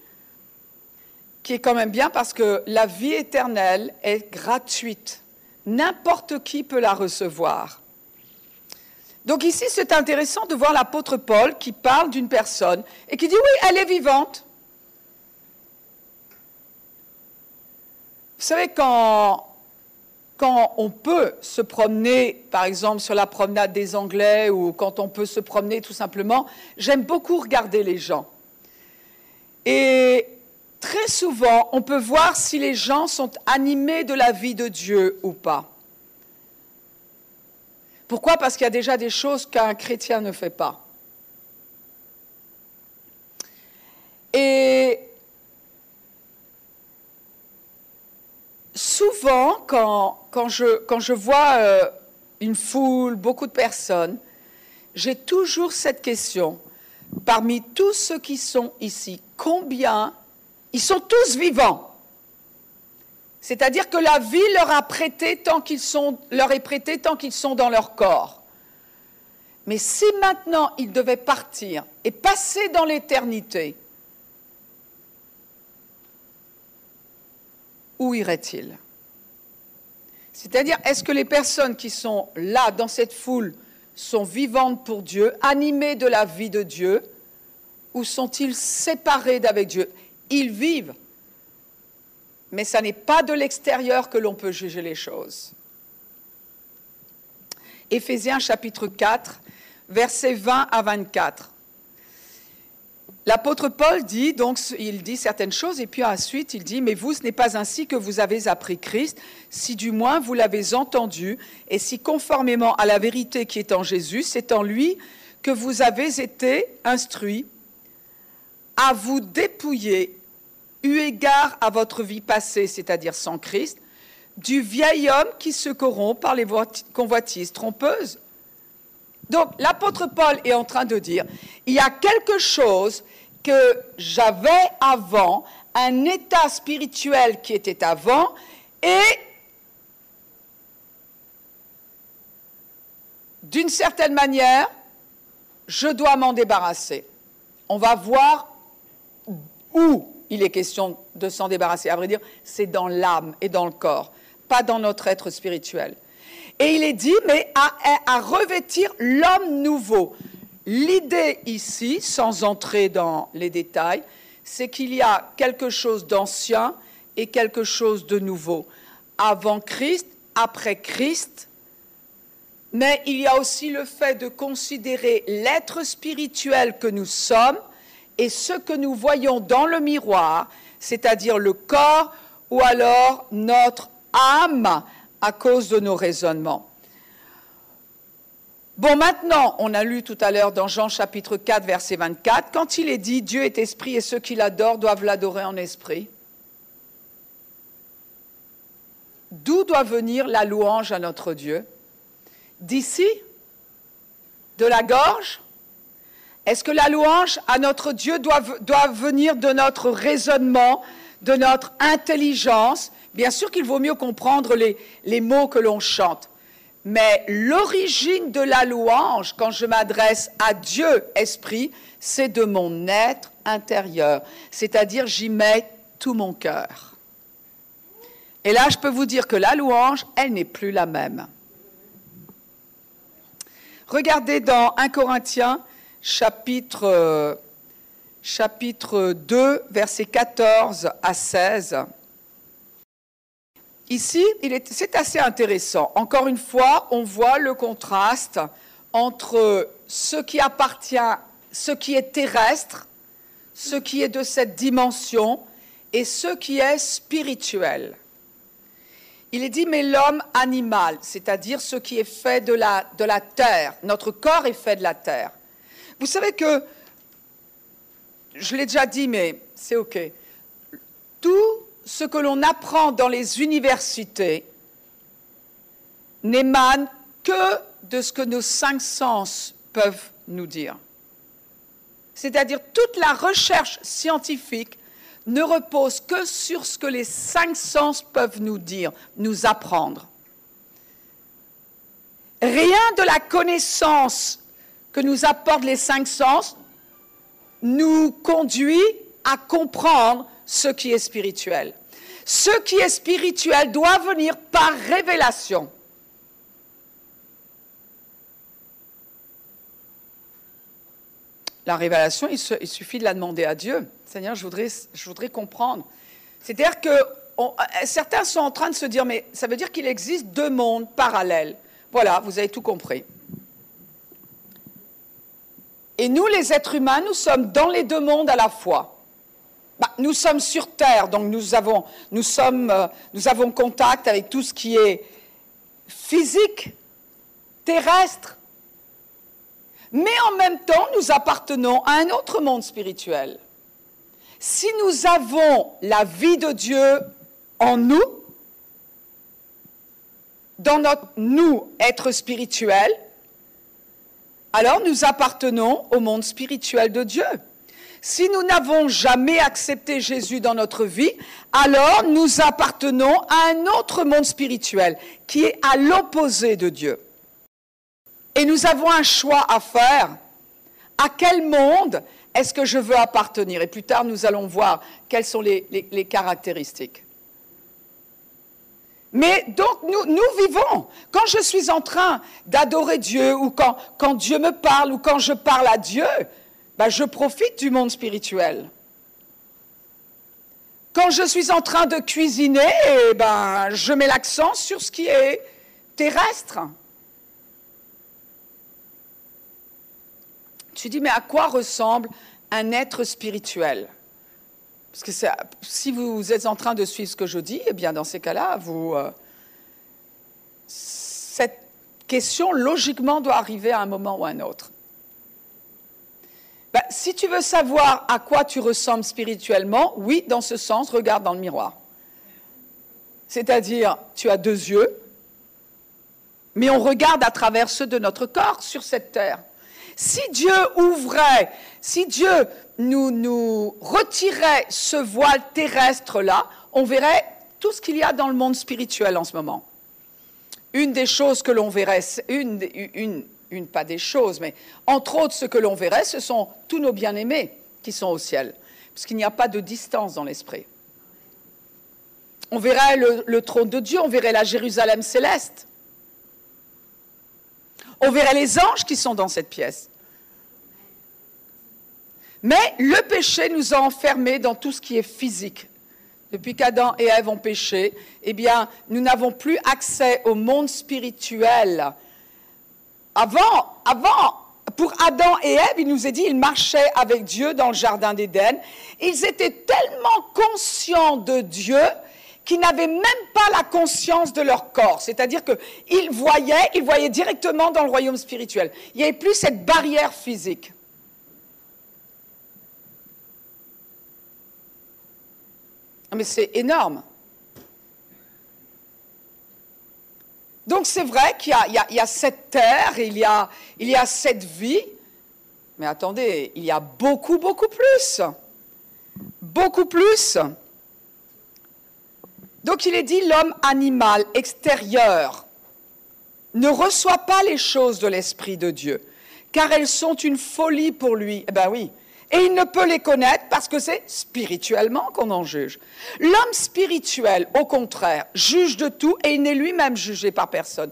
qui est quand même bien parce que la vie éternelle est gratuite. N'importe qui peut la recevoir. Donc ici, c'est intéressant de voir l'apôtre Paul qui parle d'une personne et qui dit oui, elle est vivante. Vous savez, quand, quand on peut se promener, par exemple, sur la promenade des Anglais ou quand on peut se promener tout simplement, j'aime beaucoup regarder les gens. Et très souvent, on peut voir si les gens sont animés de la vie de Dieu ou pas. Pourquoi? Parce qu'il y a déjà des choses qu'un chrétien ne fait pas. Et souvent, quand, quand, je, quand je, vois euh, une foule, beaucoup de personnes, j'ai toujours cette question. Parmi tous ceux qui sont ici, combien Ils sont tous vivants. C'est-à-dire que la vie leur, a prêté tant qu'ils sont, est prêtée tant qu'ils sont dans leur corps. Mais si maintenant ils devaient partir et passer dans l'éternité, où iraient-ils? C'est-à-dire, est-ce que les personnes qui sont là, dans cette foule, sont vivantes pour Dieu, animées de la vie de Dieu, ou sont-ils séparés d'avec Dieu? Ils vivent, mais ça n'est pas de l'extérieur que l'on peut juger les choses. Éphésiens chapitre 4, versets 20 à 24. L'apôtre Paul dit, donc, il dit certaines choses, et puis ensuite il dit, mais vous, ce n'est pas ainsi que vous avez appris Christ, si du moins vous l'avez entendu, et si conformément à la vérité qui est en Jésus, c'est en lui que vous avez été instruits à vous dépouiller eu égard à votre vie passée, c'est-à-dire sans Christ, du vieil homme qui se corrompt par les convoitises trompeuses. Donc l'apôtre Paul est en train de dire, il y a quelque chose que j'avais avant, un état spirituel qui était avant, et d'une certaine manière, je dois m'en débarrasser. On va voir où il est question de s'en débarrasser. À vrai dire, c'est dans l'âme et dans le corps, pas dans notre être spirituel. Et il est dit, mais à, revêtir l'homme nouveau. L'idée ici, sans entrer dans les détails, c'est qu'il y a quelque chose d'ancien et quelque chose de nouveau. Avant Christ, après Christ, mais il y a aussi le fait de considérer l'être spirituel que nous sommes et ce que nous voyons dans le miroir, c'est-à-dire le corps ou alors notre âme à cause de nos raisonnements. Bon, maintenant, on a lu tout à l'heure dans Jean chapitre 4, verset 24, quand il est dit Dieu est esprit et ceux qui l'adorent doivent l'adorer en esprit. D'où doit venir la louange à notre Dieu? D'ici? De la gorge? Est-ce que la louange à notre Dieu doit, venir de notre raisonnement, de notre intelligence? Bien sûr qu'il vaut mieux comprendre les, les mots que l'on chante. Mais l'origine de la louange, quand je m'adresse à Dieu, Esprit, c'est de mon être intérieur. C'est-à-dire, j'y mets tout mon cœur. Et là, je peux vous dire que la louange, elle n'est plus la même. Regardez dans 1 Corinthiens chapitre, chapitre 2, versets 14 à 16. Ici, c'est assez intéressant. Encore une fois, on voit le contraste entre ce qui appartient, ce qui est terrestre, ce qui est de cette dimension, et ce qui est spirituel. Il est dit, mais l'homme animal, c'est-à-dire ce qui est fait de la, de la terre, notre corps est fait de la terre. Vous savez que, je l'ai déjà dit, mais c'est OK, tout ce que l'on apprend dans les universités n'émane que de ce que nos cinq sens peuvent nous dire. C'est-à-dire toute la recherche scientifique ne repose que sur ce que les cinq sens peuvent nous dire, nous apprendre. Rien de la connaissance que nous apportent les cinq sens nous conduit à comprendre ce qui est spirituel. Ce qui est spirituel doit venir par révélation. La révélation, il, suffit de la demander à Dieu. Seigneur, je voudrais, je voudrais comprendre. C'est-à-dire que certains sont en train de se dire, mais ça veut dire qu'il existe deux mondes parallèles. Voilà, vous avez tout compris. Et nous, les êtres humains, nous sommes dans les deux mondes à la fois. Bah, nous sommes sur Terre, donc nous avons, nous, sommes, euh, nous avons contact avec tout ce qui est physique, terrestre. Mais en même temps, nous appartenons à un autre monde spirituel. Si nous avons la vie de Dieu en nous, dans notre nous, être spirituel, alors nous appartenons au monde spirituel de Dieu. Si nous n'avons jamais accepté Jésus dans notre vie, alors nous appartenons à un autre monde spirituel qui est à l'opposé de Dieu. Et nous avons un choix à faire. À quel monde est-ce que je veux appartenir? Et plus tard, nous allons voir quelles sont les, caractéristiques. Mais donc, nous, vivons. Quand je suis en train d'adorer Dieu, ou quand, quand, Dieu me parle, ou quand je parle à Dieu, ben, je profite du monde spirituel. Quand je suis en train de cuisiner, eh ben, je mets l'accent sur ce qui est terrestre. Tu dis, mais à quoi ressemble un être spirituel? Parce que si vous êtes en train de suivre ce que je dis, eh bien dans ces cas-là, vous, euh, cette question logiquement doit arriver à un moment ou à un autre. Ben, si tu veux savoir à quoi tu ressembles spirituellement, oui, dans ce sens, regarde dans le miroir. C'est-à-dire, tu as deux yeux, mais on regarde à travers ceux de notre corps sur cette terre. Si Dieu ouvrait, si Dieu nous, retirait ce voile terrestre-là, on verrait tout ce qu'il y a dans le monde spirituel en ce moment. Une des choses que l'on verrait, une, pas des choses, mais entre autres ce que l'on verrait, ce sont tous nos bien-aimés qui sont au ciel, parce qu'il n'y a pas de distance dans l'esprit. On verrait le trône de Dieu, on verrait la Jérusalem céleste. On verrait les anges qui sont dans cette pièce. Mais le péché nous a enfermés dans tout ce qui est physique. Depuis qu'Adam et Ève ont péché, eh bien, nous n'avons plus accès au monde spirituel. Avant, avant, pour Adam et Ève, il nous est dit, ils marchaient avec Dieu dans le jardin d'Éden. Ils étaient tellement conscients de Dieu qu'ils n'avaient même pas la conscience de leur corps. C'est-à-dire qu'ils voyaient, ils voyaient directement dans le royaume spirituel. Il n'y avait plus cette barrière physique. Mais c'est énorme. Donc c'est vrai qu'il y, a cette terre, il y a, il y a cette vie, mais attendez, il y a beaucoup, beaucoup plus. Beaucoup plus. Donc il est dit l'homme animal extérieur ne reçoit pas les choses de l'Esprit de Dieu, car elles sont une folie pour lui. Eh bien oui, et il ne peut les connaître parce que c'est spirituellement qu'on en juge. L'homme spirituel, au contraire, juge de tout et il n'est lui-même jugé par personne.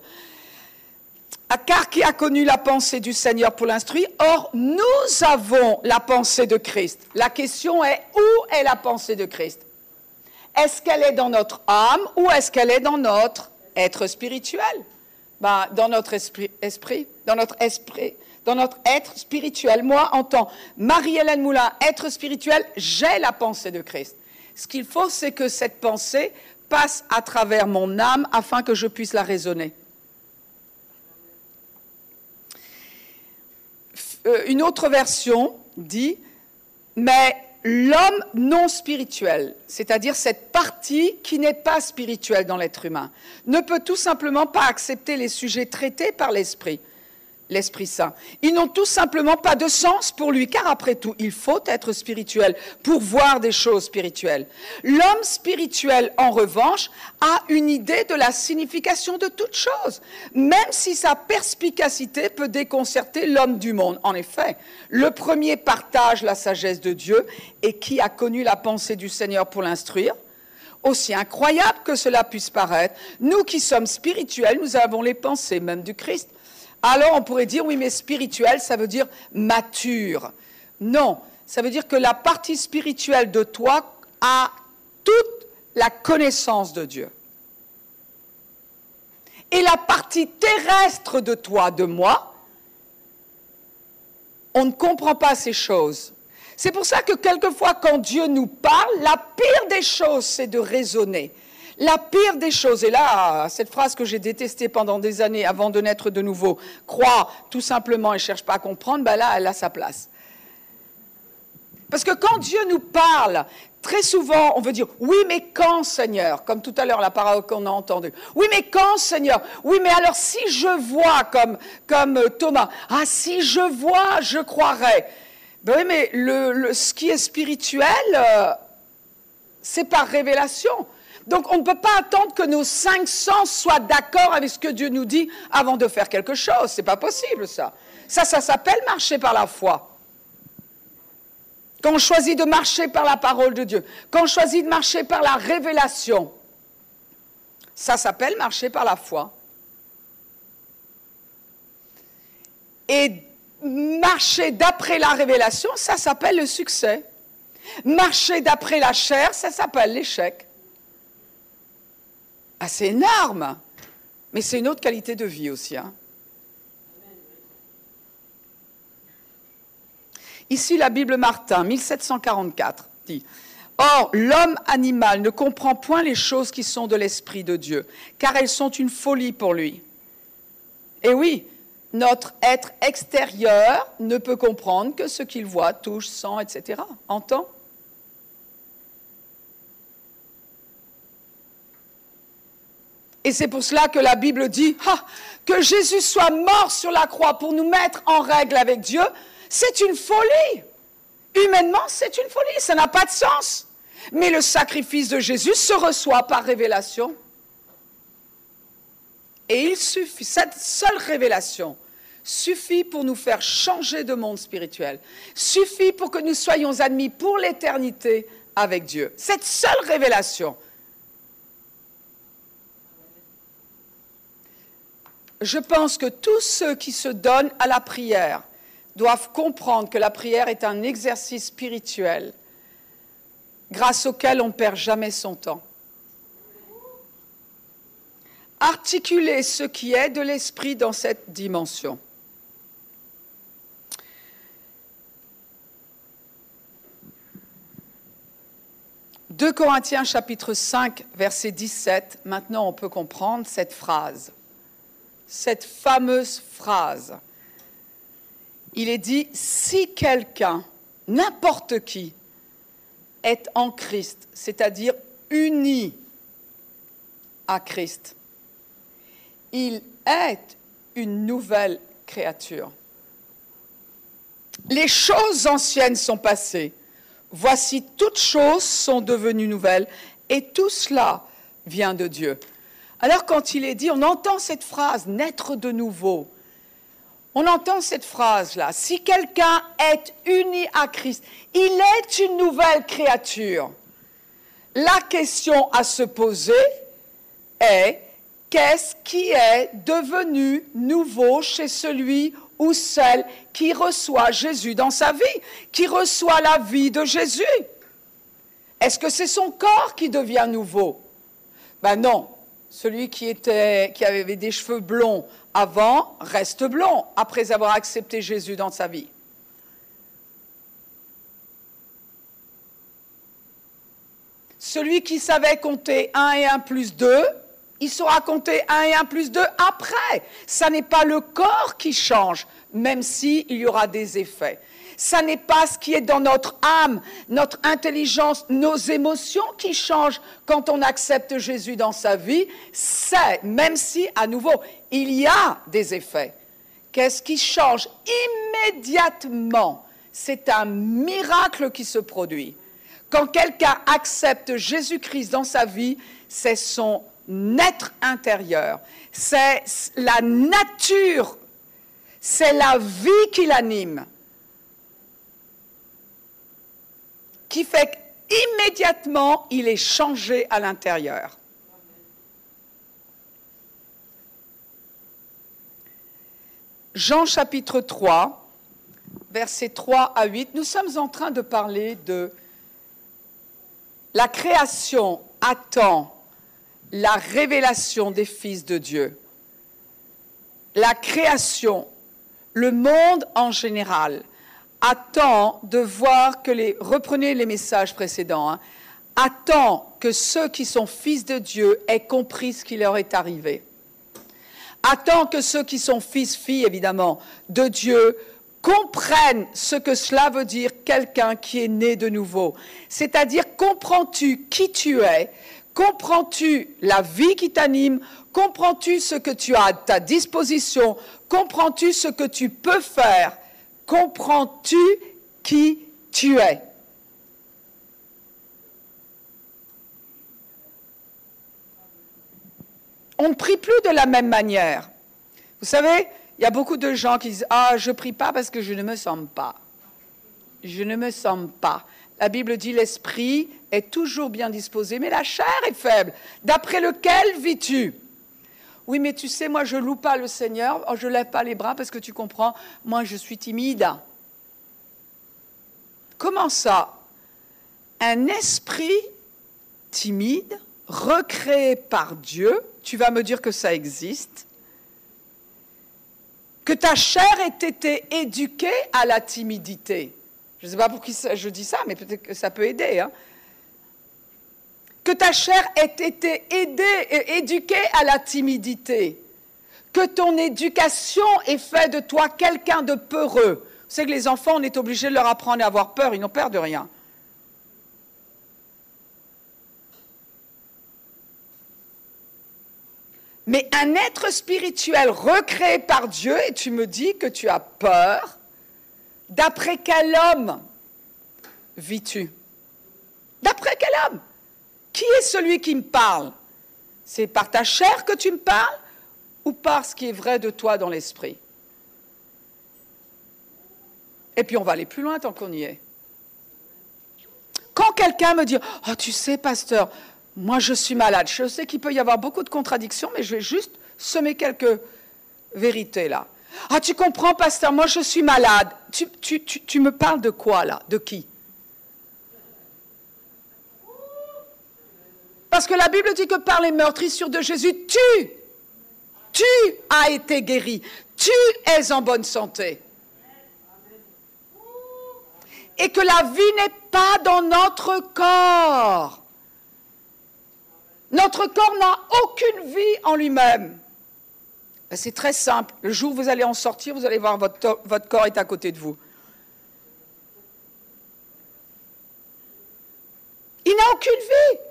Car qui a connu la pensée du Seigneur pour l'instruire Or, nous avons la pensée de Christ. La question est, où est la pensée de Christ? Est-ce qu'elle est dans notre âme ou est-ce qu'elle est dans notre être spirituel? Ben, Dans notre esprit, esprit, dans notre esprit, dans notre être spirituel. Moi, en tant Marie-Hélène Moulin, être spirituel, j'ai la pensée de Christ. Ce qu'il faut, c'est que cette pensée passe à travers mon âme afin que je puisse la raisonner. Euh, une autre version dit, mais l'homme non spirituel, c'est-à-dire cette partie qui n'est pas spirituelle dans l'être humain, ne peut tout simplement pas accepter les sujets traités par l'esprit l'Esprit Saint. Ils n'ont tout simplement pas de sens pour lui, car après tout, il faut être spirituel pour voir des choses spirituelles. L'homme spirituel, en revanche, a une idée de la signification de toute chose, même si sa perspicacité peut déconcerter l'homme du monde. En effet, le premier partage la sagesse de Dieu, et qui a connu la pensée du Seigneur pour l'instruire aussi incroyable que cela puisse paraître, nous qui sommes spirituels, nous avons les pensées même du Christ. Alors on pourrait dire, oui, mais spirituel, ça veut dire mature. Non, ça veut dire que la partie spirituelle de toi a toute la connaissance de Dieu. Et la partie terrestre de toi, de moi, on ne comprend pas ces choses. C'est pour ça que quelquefois, quand Dieu nous parle, la pire des choses, c'est de raisonner. La pire des choses, et là, cette phrase que j'ai détestée pendant des années avant de naître de nouveau, croire tout simplement et cherche pas à comprendre, ben là, elle a sa place. Parce que quand Dieu nous parle, très souvent, on veut dire oui, mais quand, Seigneur? Comme tout à l'heure, la parole qu'on a entendue. Oui, mais quand, Seigneur? Oui, mais alors si je vois, comme, comme euh, Thomas, ah, si je vois, je croirai. Ben oui, mais le, ce qui est spirituel, euh, c'est par révélation. Donc on ne peut pas attendre que nos cinq sens soient d'accord avec ce que Dieu nous dit avant de faire quelque chose. C'est pas possible ça. Ça, ça s'appelle marcher par la foi. Quand on choisit de marcher par la parole de Dieu, quand on choisit de marcher par la révélation, ça s'appelle marcher par la foi. Et marcher d'après la révélation, ça s'appelle le succès. Marcher d'après la chair, ça s'appelle l'échec. Ah, c'est énorme, mais c'est une autre qualité de vie aussi. Hein. Ici, la Bible Martin, 1744, dit Or, l'homme animal ne comprend point les choses qui sont de l'Esprit de Dieu, car elles sont une folie pour lui. Et oui, notre être extérieur ne peut comprendre que ce qu'il voit, touche, sent, etc., entend. Et c'est pour cela que la Bible dit ah, que Jésus soit mort sur la croix pour nous mettre en règle avec Dieu, c'est une folie. Humainement, c'est une folie, ça n'a pas de sens. Mais le sacrifice de Jésus se reçoit par révélation. Et il suffit, cette seule révélation suffit pour nous faire changer de monde spirituel, suffit pour que nous soyons admis pour l'éternité avec Dieu. Cette seule révélation. Je pense que tous ceux qui se donnent à la prière doivent comprendre que la prière est un exercice spirituel grâce auquel on ne perd jamais son temps. Articuler ce qui est de l'esprit dans cette dimension. 2 Corinthiens chapitre 5 verset 17, maintenant on peut comprendre cette phrase, cette fameuse phrase. Il est dit, si quelqu'un, n'importe qui, est en Christ, c'est-à-dire uni à Christ, il est une nouvelle créature. Les choses anciennes sont passées. Voici toutes choses sont devenues nouvelles et tout cela vient de Dieu. Alors quand il est dit, on entend cette phrase, naître de nouveau. On entend cette phrase-là, si quelqu'un est uni à Christ, il est une nouvelle créature. La question à se poser est, qu'est-ce qui est devenu nouveau chez celui ou celle qui reçoit Jésus dans sa vie, qui reçoit la vie de Jésus? Est-ce que c'est son corps qui devient nouveau? Ben non. Celui qui, avait des cheveux blonds avant reste blond après avoir accepté Jésus dans sa vie. Celui qui savait compter 1 et 1 plus 2 il saura compter 1 et 1 plus 2 après. Ça n'est pas le corps qui change, même s'il y aura des effets. Ça n'est pas ce qui est dans notre âme, notre intelligence, nos émotions qui changent quand on accepte Jésus dans sa vie. C'est, même si, à nouveau, il y a des effets. Qu'est-ce qui change immédiatement? C'est un miracle qui se produit. Quand quelqu'un accepte Jésus-Christ dans sa vie, c'est son être intérieur, c'est la nature, c'est la vie qui l'anime, qui fait qu'immédiatement, il est changé à l'intérieur. Jean chapitre 3, versets 3 à 8, nous sommes en train de parler de la création attend la révélation des fils de Dieu. La création, le monde en général, attend de voir que les... Reprenez les messages précédents. Hein, attend que ceux qui sont fils de Dieu aient compris ce qui leur est arrivé. Attend que ceux qui sont fils, filles, évidemment, de Dieu comprennent ce que cela veut dire quelqu'un qui est né de nouveau. C'est-à-dire, comprends-tu qui tu es? Comprends-tu la vie qui t'anime? Comprends-tu ce que tu as à ta disposition? Comprends-tu ce que tu peux faire Comprends-tu qui tu es? On ne prie plus de la même manière. Vous savez, il y a beaucoup de gens qui disent Ah, je ne prie pas parce que je ne me sens pas. Je ne me sens pas. La Bible dit l'esprit est toujours bien disposé, mais la chair est faible. D'après lequel vis-tu? Oui, mais tu sais, moi je loue pas le Seigneur, oh, je lève pas les bras parce que tu comprends, moi je suis timide. Comment ça? Un esprit timide, recréé par Dieu, tu vas me dire que ça existe, que ta chair ait été éduquée à la timidité. Je ne sais pas pour qui je dis ça, mais peut-être que ça peut aider. Hein. Que ta chair ait été aidée et éduquée à la timidité. Que ton éducation ait fait de toi quelqu'un de peureux. Savez que les enfants, on est obligé de leur apprendre à avoir peur, ils n'ont peur de rien. Mais un être spirituel recréé par Dieu, et tu me dis que tu as peur, D'après quel homme vis-tu? D'après quel homme? Qui est celui qui me parle? C'est par ta chair que tu me parles ou par ce qui est vrai de toi dans l'esprit? Et puis on va aller plus loin tant qu'on y est. Quand quelqu'un me dit Oh, tu sais, pasteur, moi je suis malade, je sais qu'il peut y avoir beaucoup de contradictions, mais je vais juste semer quelques vérités là. Ah, tu comprends, pasteur, moi je suis malade. Tu, me parles de quoi là? De qui? Parce que la Bible dit que par les meurtrissures de Jésus, tu, tu as été guéri. Tu es en bonne santé. Et que la vie n'est pas dans notre corps. Notre corps n'a aucune vie en lui-même. Ben, c'est très simple. Le jour où vous allez en sortir, vous allez voir votre, votre corps est à côté de vous. Il n'a aucune vie.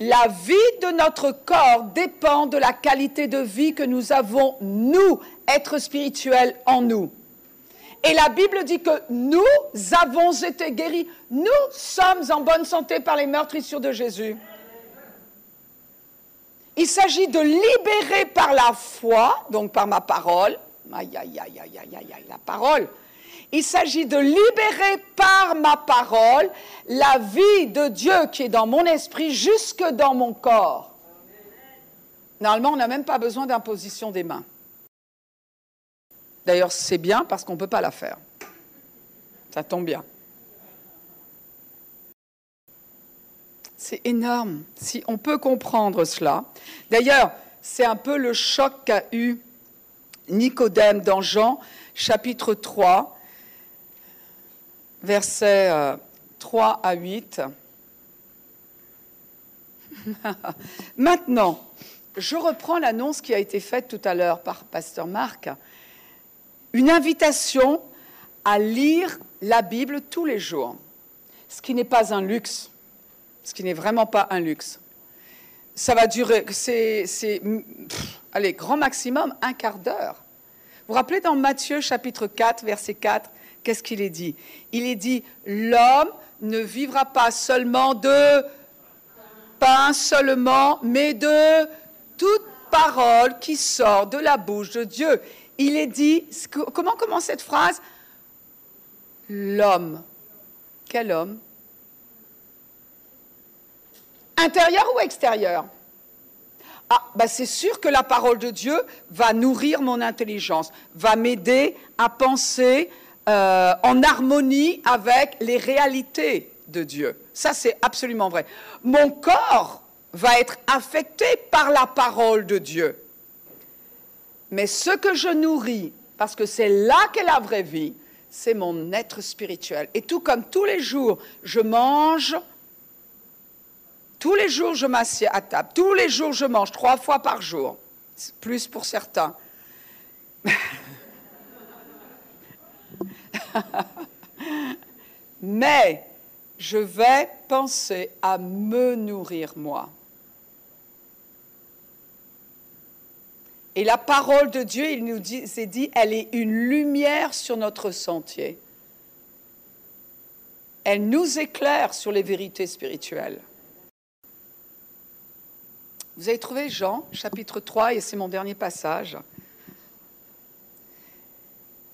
La vie de notre corps dépend de la qualité de vie que nous avons, nous, être spirituels en nous. Et la Bible dit que nous avons été guéris. Nous sommes en bonne santé par les meurtrissures de Jésus. Il s'agit de libérer par la foi, donc par ma parole, aïe, aïe, aïe, aïe, aïe, aïe, la parole. Il s'agit de libérer par ma parole la vie de Dieu qui est dans mon esprit jusque dans mon corps. Normalement, on n'a même pas besoin d'imposition des mains. D'ailleurs, c'est bien parce qu'on ne peut pas la faire. Ça tombe bien. C'est énorme. Si on peut comprendre cela. D'ailleurs, c'est un peu le choc qu'a eu Nicodème dans Jean, chapitre 3, versets 3 euh, à 8. (laughs) Maintenant, je reprends l'annonce qui a été faite tout à l'heure par Pasteur Marc. Une invitation à lire la Bible tous les jours, ce qui n'est pas un luxe ce qui n'est vraiment pas un luxe. Ça va durer, c'est, allez, grand maximum un quart d'heure. vous rappelez dans Matthieu chapitre 4, verset 4, qu'est-ce qu'il est dit? Il est dit, l'homme ne vivra pas seulement de pain seulement, mais de toute parole qui sort de la bouche de Dieu. Il est dit, comment commence cette phrase? L'homme. Quel homme? Intérieur ou extérieur? Ah, bah c'est sûr que la parole de Dieu va nourrir mon intelligence, va m'aider à penser euh, en harmonie avec les réalités de Dieu. Ça, c'est absolument vrai. Mon corps va être affecté par la parole de Dieu. Mais ce que je nourris, parce que c'est là qu'est la vraie vie, c'est mon être spirituel. Et tout comme tous les jours, je mange, tous les jours je m'assieds à table, tous les jours je mange, trois fois par jour, plus pour certains. (laughs) (laughs) Mais je vais penser à me nourrir moi. Et la parole de Dieu, il nous dit, dit, elle est une lumière sur notre sentier. Elle nous éclaire sur les vérités spirituelles. Vous avez trouvé Jean, chapitre 3, et c'est mon dernier passage.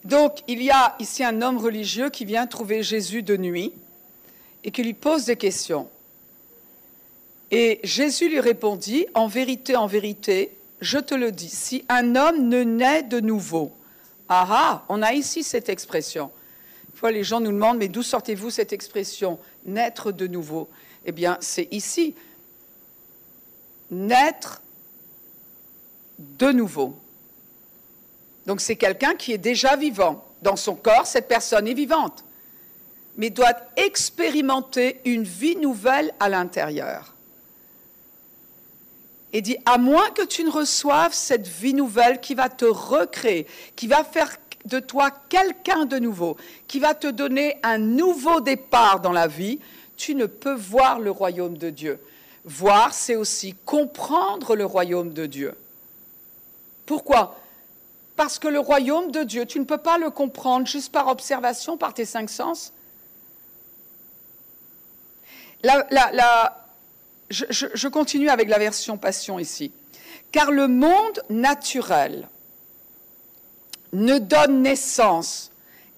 Donc, il y a ici un homme religieux qui vient trouver Jésus de nuit et qui lui pose des questions. Et Jésus lui répondit, En vérité, en vérité, je te le dis, si un homme ne naît de nouveau, ah ah, on a ici cette expression. Une fois, les gens nous demandent, mais d'où sortez-vous cette expression, naître de nouveau? Eh bien, c'est ici, naître de nouveau. Donc c'est quelqu'un qui est déjà vivant. Dans son corps, cette personne est vivante, mais doit expérimenter une vie nouvelle à l'intérieur. Et dit, à moins que tu ne reçoives cette vie nouvelle qui va te recréer, qui va faire de toi quelqu'un de nouveau, qui va te donner un nouveau départ dans la vie, tu ne peux voir le royaume de Dieu. Voir, c'est aussi comprendre le royaume de Dieu. Pourquoi? Parce que le royaume de Dieu, tu ne peux pas le comprendre juste par observation, par tes cinq sens. je, je continue avec la version passion ici. Car le monde naturel ne donne naissance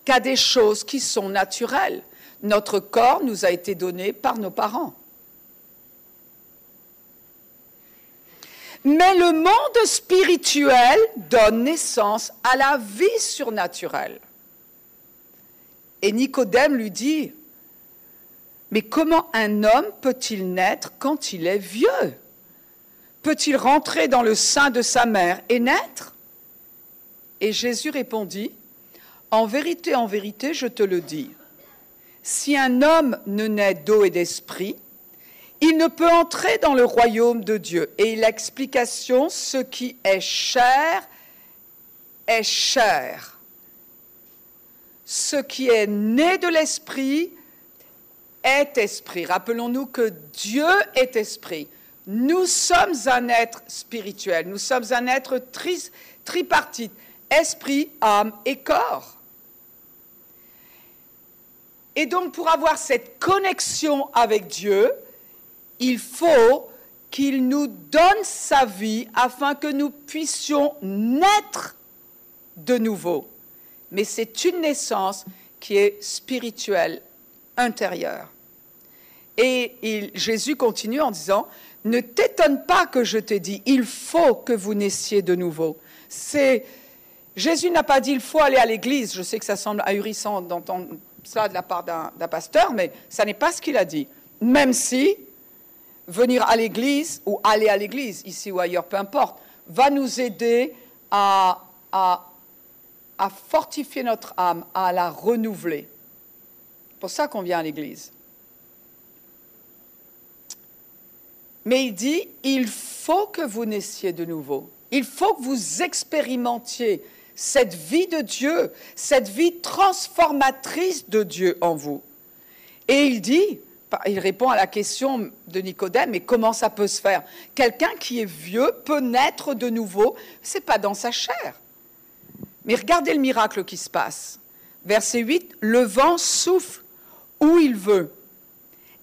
qu'à des choses qui sont naturelles. Notre corps nous a été donné par nos parents. Mais le monde spirituel donne naissance à la vie surnaturelle. Et Nicodème lui dit, mais comment un homme peut-il naître quand il est vieux? Peut-il rentrer dans le sein de sa mère et naître? Et Jésus répondit, En vérité, en vérité, je te le dis, si un homme ne naît d'eau et d'esprit, il ne peut entrer dans le royaume de Dieu. Et l'explication, ce qui est cher est cher. Ce qui est né de l'esprit est esprit. Rappelons-nous que Dieu est esprit. Nous sommes un être spirituel. Nous sommes un être tripartite. Esprit, âme et corps. Et donc pour avoir cette connexion avec Dieu, il faut qu'il nous donne sa vie afin que nous puissions naître de nouveau. Mais c'est une naissance qui est spirituelle, intérieure. Et Jésus continue en disant, ne t'étonne pas que je te dis, il faut que vous naissiez de nouveau. C'est Jésus n'a pas dit il faut aller à l'église. Je sais que ça semble ahurissant d'entendre cela de la part d'un pasteur, mais ça n'est pas ce qu'il a dit. Même si venir à l'église ou aller à l'église, ici ou ailleurs, peu importe, va nous aider à, à, fortifier notre âme, à la renouveler. C'est pour ça qu'on vient à l'église. Mais il dit, il faut que vous naissiez de nouveau. Il faut que vous expérimentiez cette vie de Dieu, cette vie transformatrice de Dieu en vous. Et il dit, il répond à la question de Nicodème, mais comment ça peut se faire? Quelqu'un qui est vieux peut naître de nouveau, c'est pas dans sa chair. Mais regardez le miracle qui se passe. Verset 8, le vent souffle où il veut.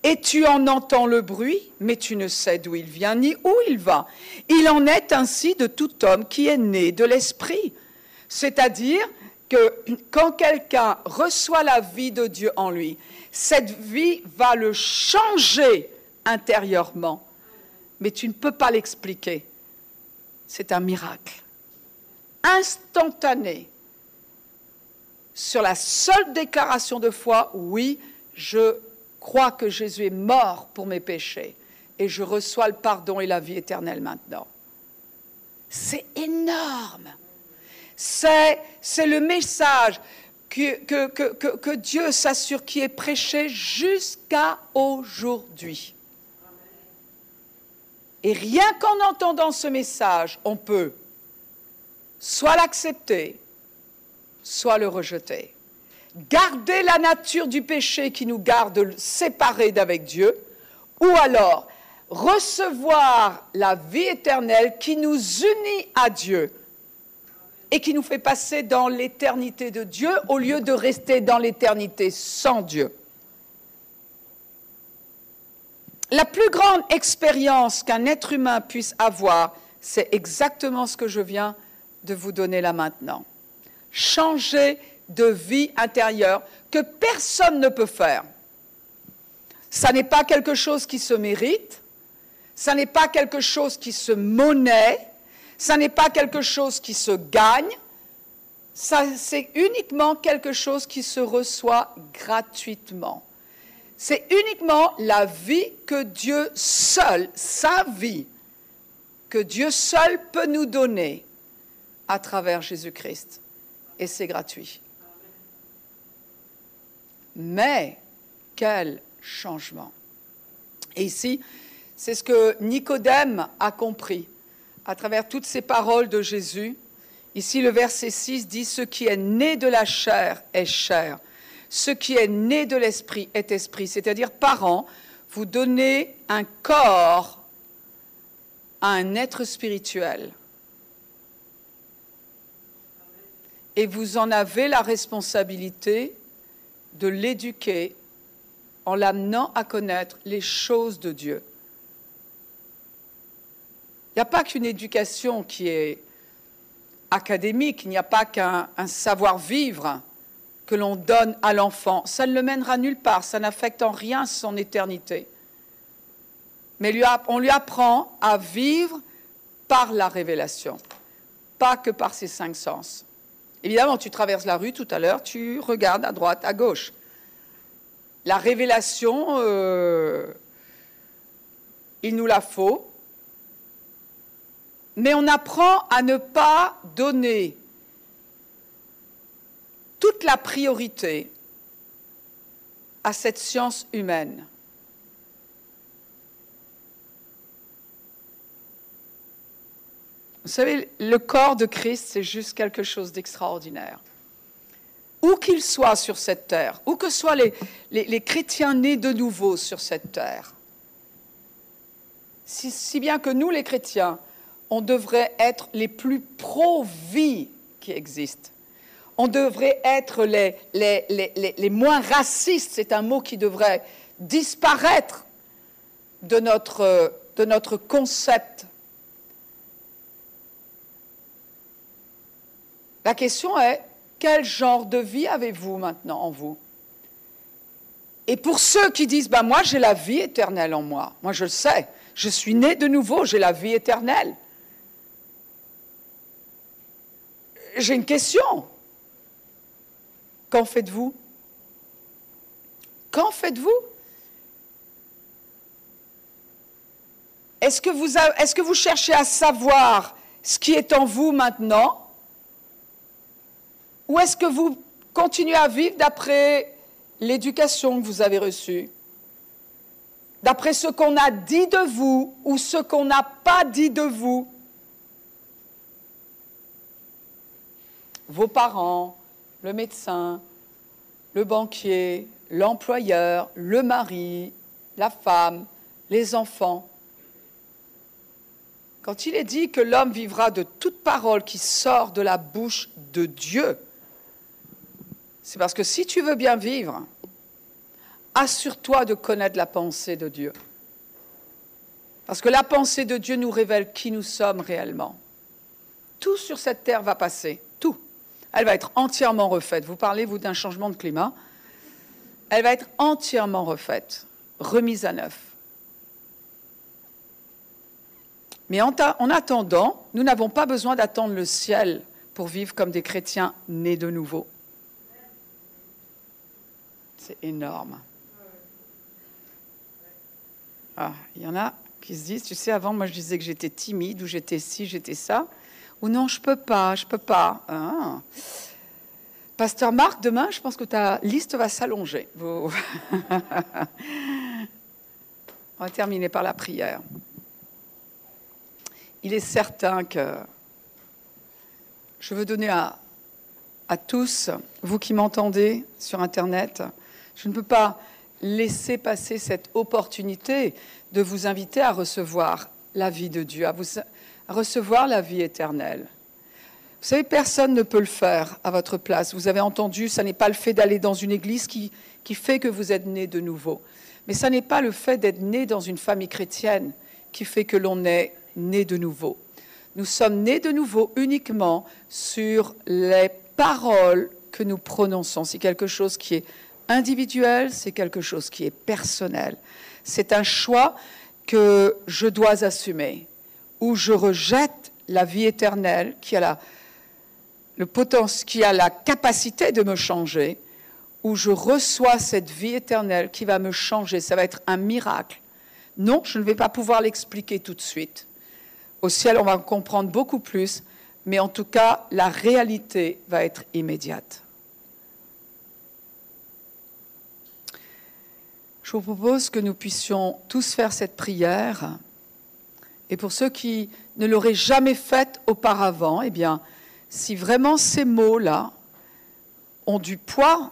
Et tu en entends le bruit, mais tu ne sais d'où il vient ni où il va. Il en est ainsi de tout homme qui est né de l'Esprit. C'est-à-dire que quand quelqu'un reçoit la vie de Dieu en lui, cette vie va le changer intérieurement. Mais tu ne peux pas l'expliquer. C'est un miracle. Instantané. Sur la seule déclaration de foi, oui, je crois que Jésus est mort pour mes péchés et je reçois le pardon et la vie éternelle maintenant. C'est énorme. C'est, le message que, que, Dieu s'assure qui est prêché jusqu'à aujourd'hui. Et rien qu'en entendant ce message, on peut soit l'accepter, soit le rejeter. Garder la nature du péché qui nous garde séparés d'avec Dieu, ou alors recevoir la vie éternelle qui nous unit à Dieu et qui nous fait passer dans l'éternité de Dieu au lieu de rester dans l'éternité sans Dieu. La plus grande expérience qu'un être humain puisse avoir, c'est exactement ce que je viens de vous donner là maintenant. Changer de vie intérieure que personne ne peut faire. Ça n'est pas quelque chose qui se mérite, ça n'est pas quelque chose qui se monnaie, ça n'est pas quelque chose qui se gagne, c'est uniquement quelque chose qui se reçoit gratuitement. C'est uniquement la vie que Dieu seul, sa vie, que Dieu seul peut nous donner à travers Jésus-Christ. Et c'est gratuit. Mais quel changement. Et ici, c'est ce que Nicodème a compris à travers toutes ces paroles de Jésus. Ici, le verset 6 dit, Ce qui est né de la chair est chair, ce qui est né de l'esprit est esprit. C'est-à-dire, parents, vous donnez un corps à un être spirituel. Et vous en avez la responsabilité de l'éduquer en l'amenant à connaître les choses de Dieu. Il n'y a pas qu'une éducation qui est académique, il n'y a pas qu'un savoir-vivre que l'on donne à l'enfant. Ça ne le mènera nulle part, ça n'affecte en rien son éternité. Mais on lui apprend à vivre par la révélation, pas que par ses cinq sens. Évidemment, tu traverses la rue tout à l'heure, tu regardes à droite, à gauche. La révélation, euh, il nous la faut, mais on apprend à ne pas donner toute la priorité à cette science humaine. Vous savez, le corps de Christ, c'est juste quelque chose d'extraordinaire. Où qu'il soit sur cette terre, où que soient les, les, chrétiens nés de nouveau sur cette terre, si, si, bien que nous, les chrétiens, on devrait être les plus pro-vie qui existent on devrait être les, les, moins racistes, c'est un mot qui devrait disparaître de notre, de notre concept. La question est, quel genre de vie avez-vous maintenant en vous? Et pour ceux qui disent, ben moi j'ai la vie éternelle en moi, moi je le sais, je suis né de nouveau, j'ai la vie éternelle. J'ai une question. Qu'en faites-vous? Qu'en faites-vous? Est-ce que, vous que vous cherchez à savoir ce qui est en vous maintenant? Ou est-ce que vous continuez à vivre d'après l'éducation que vous avez reçue? D'après ce qu'on a dit de vous ou ce qu'on n'a pas dit de vous? Vos parents, le médecin, le banquier, l'employeur, le mari, la femme, les enfants. Quand il est dit que l'homme vivra de toute parole qui sort de la bouche de Dieu, c'est parce que si tu veux bien vivre, assure-toi de connaître la pensée de Dieu. Parce que la pensée de Dieu nous révèle qui nous sommes réellement. Tout sur cette terre va passer. Elle va être entièrement refaite. Vous parlez, vous, d'un changement de climat. Elle va être entièrement refaite, remise à neuf. Mais en, en attendant, nous n'avons pas besoin d'attendre le ciel pour vivre comme des chrétiens nés de nouveau. C'est énorme. Ah, il y en a qui se disent, tu sais, avant, moi, je disais que j'étais timide, ou j'étais ci, j'étais ça, non, je peux pas, je peux pas. Ah. Pasteur Marc, demain, je pense que ta liste va s'allonger. (laughs) On va terminer par la prière. Il est certain que je veux donner à, à tous, vous qui m'entendez sur Internet, je ne peux pas laisser passer cette opportunité de vous inviter à recevoir la vie de Dieu, à, vous, recevoir la vie éternelle. Vous savez, personne ne peut le faire à votre place. Vous avez entendu, ça n'est pas le fait d'aller dans une église qui, qui fait que vous êtes né de nouveau. Mais ça n'est pas le fait d'être né dans une famille chrétienne qui fait que l'on est né de nouveau. Nous sommes nés de nouveau uniquement sur les paroles que nous prononçons. C'est quelque chose qui est individuel, c'est quelque chose qui est personnel. C'est un choix que je dois assumer, où je rejette la vie éternelle qui a la, le potentiel, qui a la capacité de me changer, où je reçois cette vie éternelle qui va me changer. Ça va être un miracle. Non, je ne vais pas pouvoir l'expliquer tout de suite. Au ciel, on va comprendre beaucoup plus, mais en tout cas, la réalité va être immédiate. Je vous propose que nous puissions tous faire cette prière. Et pour ceux qui ne l'auraient jamais faite auparavant, eh si vraiment ces mots-là ont du poids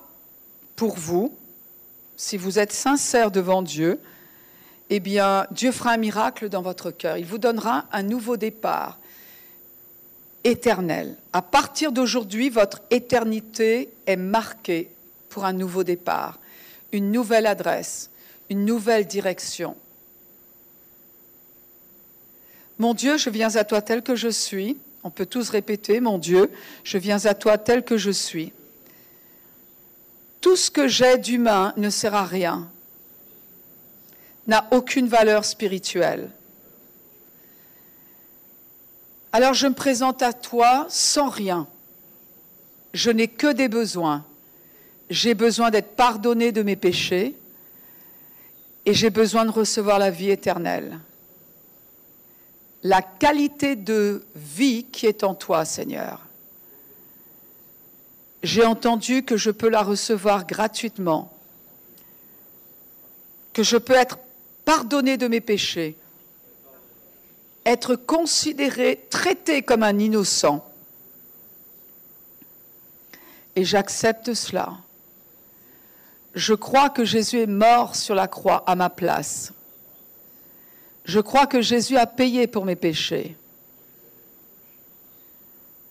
pour vous, si vous êtes sincère devant Dieu, eh bien, Dieu fera un miracle dans votre cœur. Il vous donnera un nouveau départ éternel. À partir d'aujourd'hui, votre éternité est marquée pour un nouveau départ une nouvelle adresse, une nouvelle direction. Mon Dieu, je viens à toi tel que je suis. On peut tous répéter, mon Dieu, je viens à toi tel que je suis. Tout ce que j'ai d'humain ne sert à rien, n'a aucune valeur spirituelle. Alors je me présente à toi sans rien. Je n'ai que des besoins j'ai besoin d'être pardonné de mes péchés et j'ai besoin de recevoir la vie éternelle. La qualité de vie qui est en toi, Seigneur. J'ai entendu que je peux la recevoir gratuitement, que je peux être pardonné de mes péchés, être considéré, traité comme un innocent. Et j'accepte cela je crois que Jésus est mort sur la croix à ma place. Je crois que Jésus a payé pour mes péchés.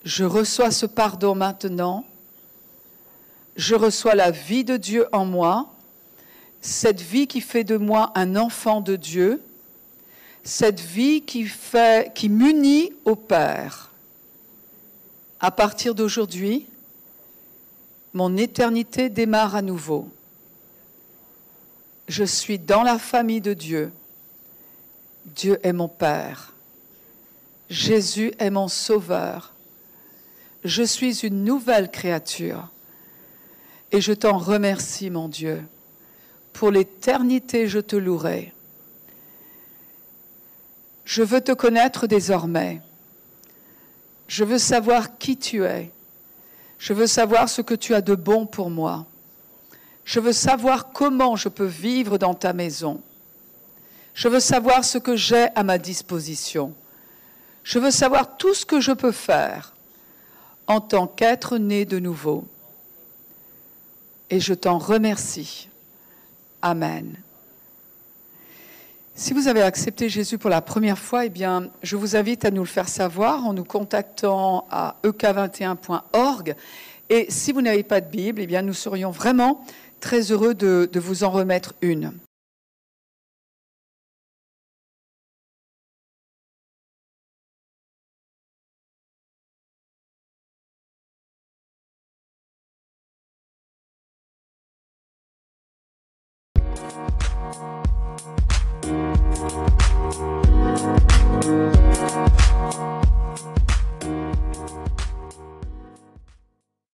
Je reçois ce pardon maintenant. Je reçois la vie de Dieu en moi, cette vie qui fait de moi un enfant de Dieu, cette vie qui, m'unit au Père. À partir d'aujourd'hui, mon éternité démarre à nouveau je suis dans la famille de Dieu. Dieu est mon Père. Jésus est mon Sauveur. Je suis une nouvelle créature. Et je t'en remercie, mon Dieu. Pour l'éternité, je te louerai. Je veux te connaître désormais. Je veux savoir qui tu es. Je veux savoir ce que tu as de bon pour moi. Je veux savoir comment je peux vivre dans ta maison. Je veux savoir ce que j'ai à ma disposition. Je veux savoir tout ce que je peux faire en tant qu'être né de nouveau. Et je t'en remercie. Amen. Si vous avez accepté Jésus pour la première fois, eh bien, je vous invite à nous le faire savoir en nous contactant à ek21.org. Et si vous n'avez pas de Bible, eh bien, nous serions vraiment très heureux de, de vous en remettre une.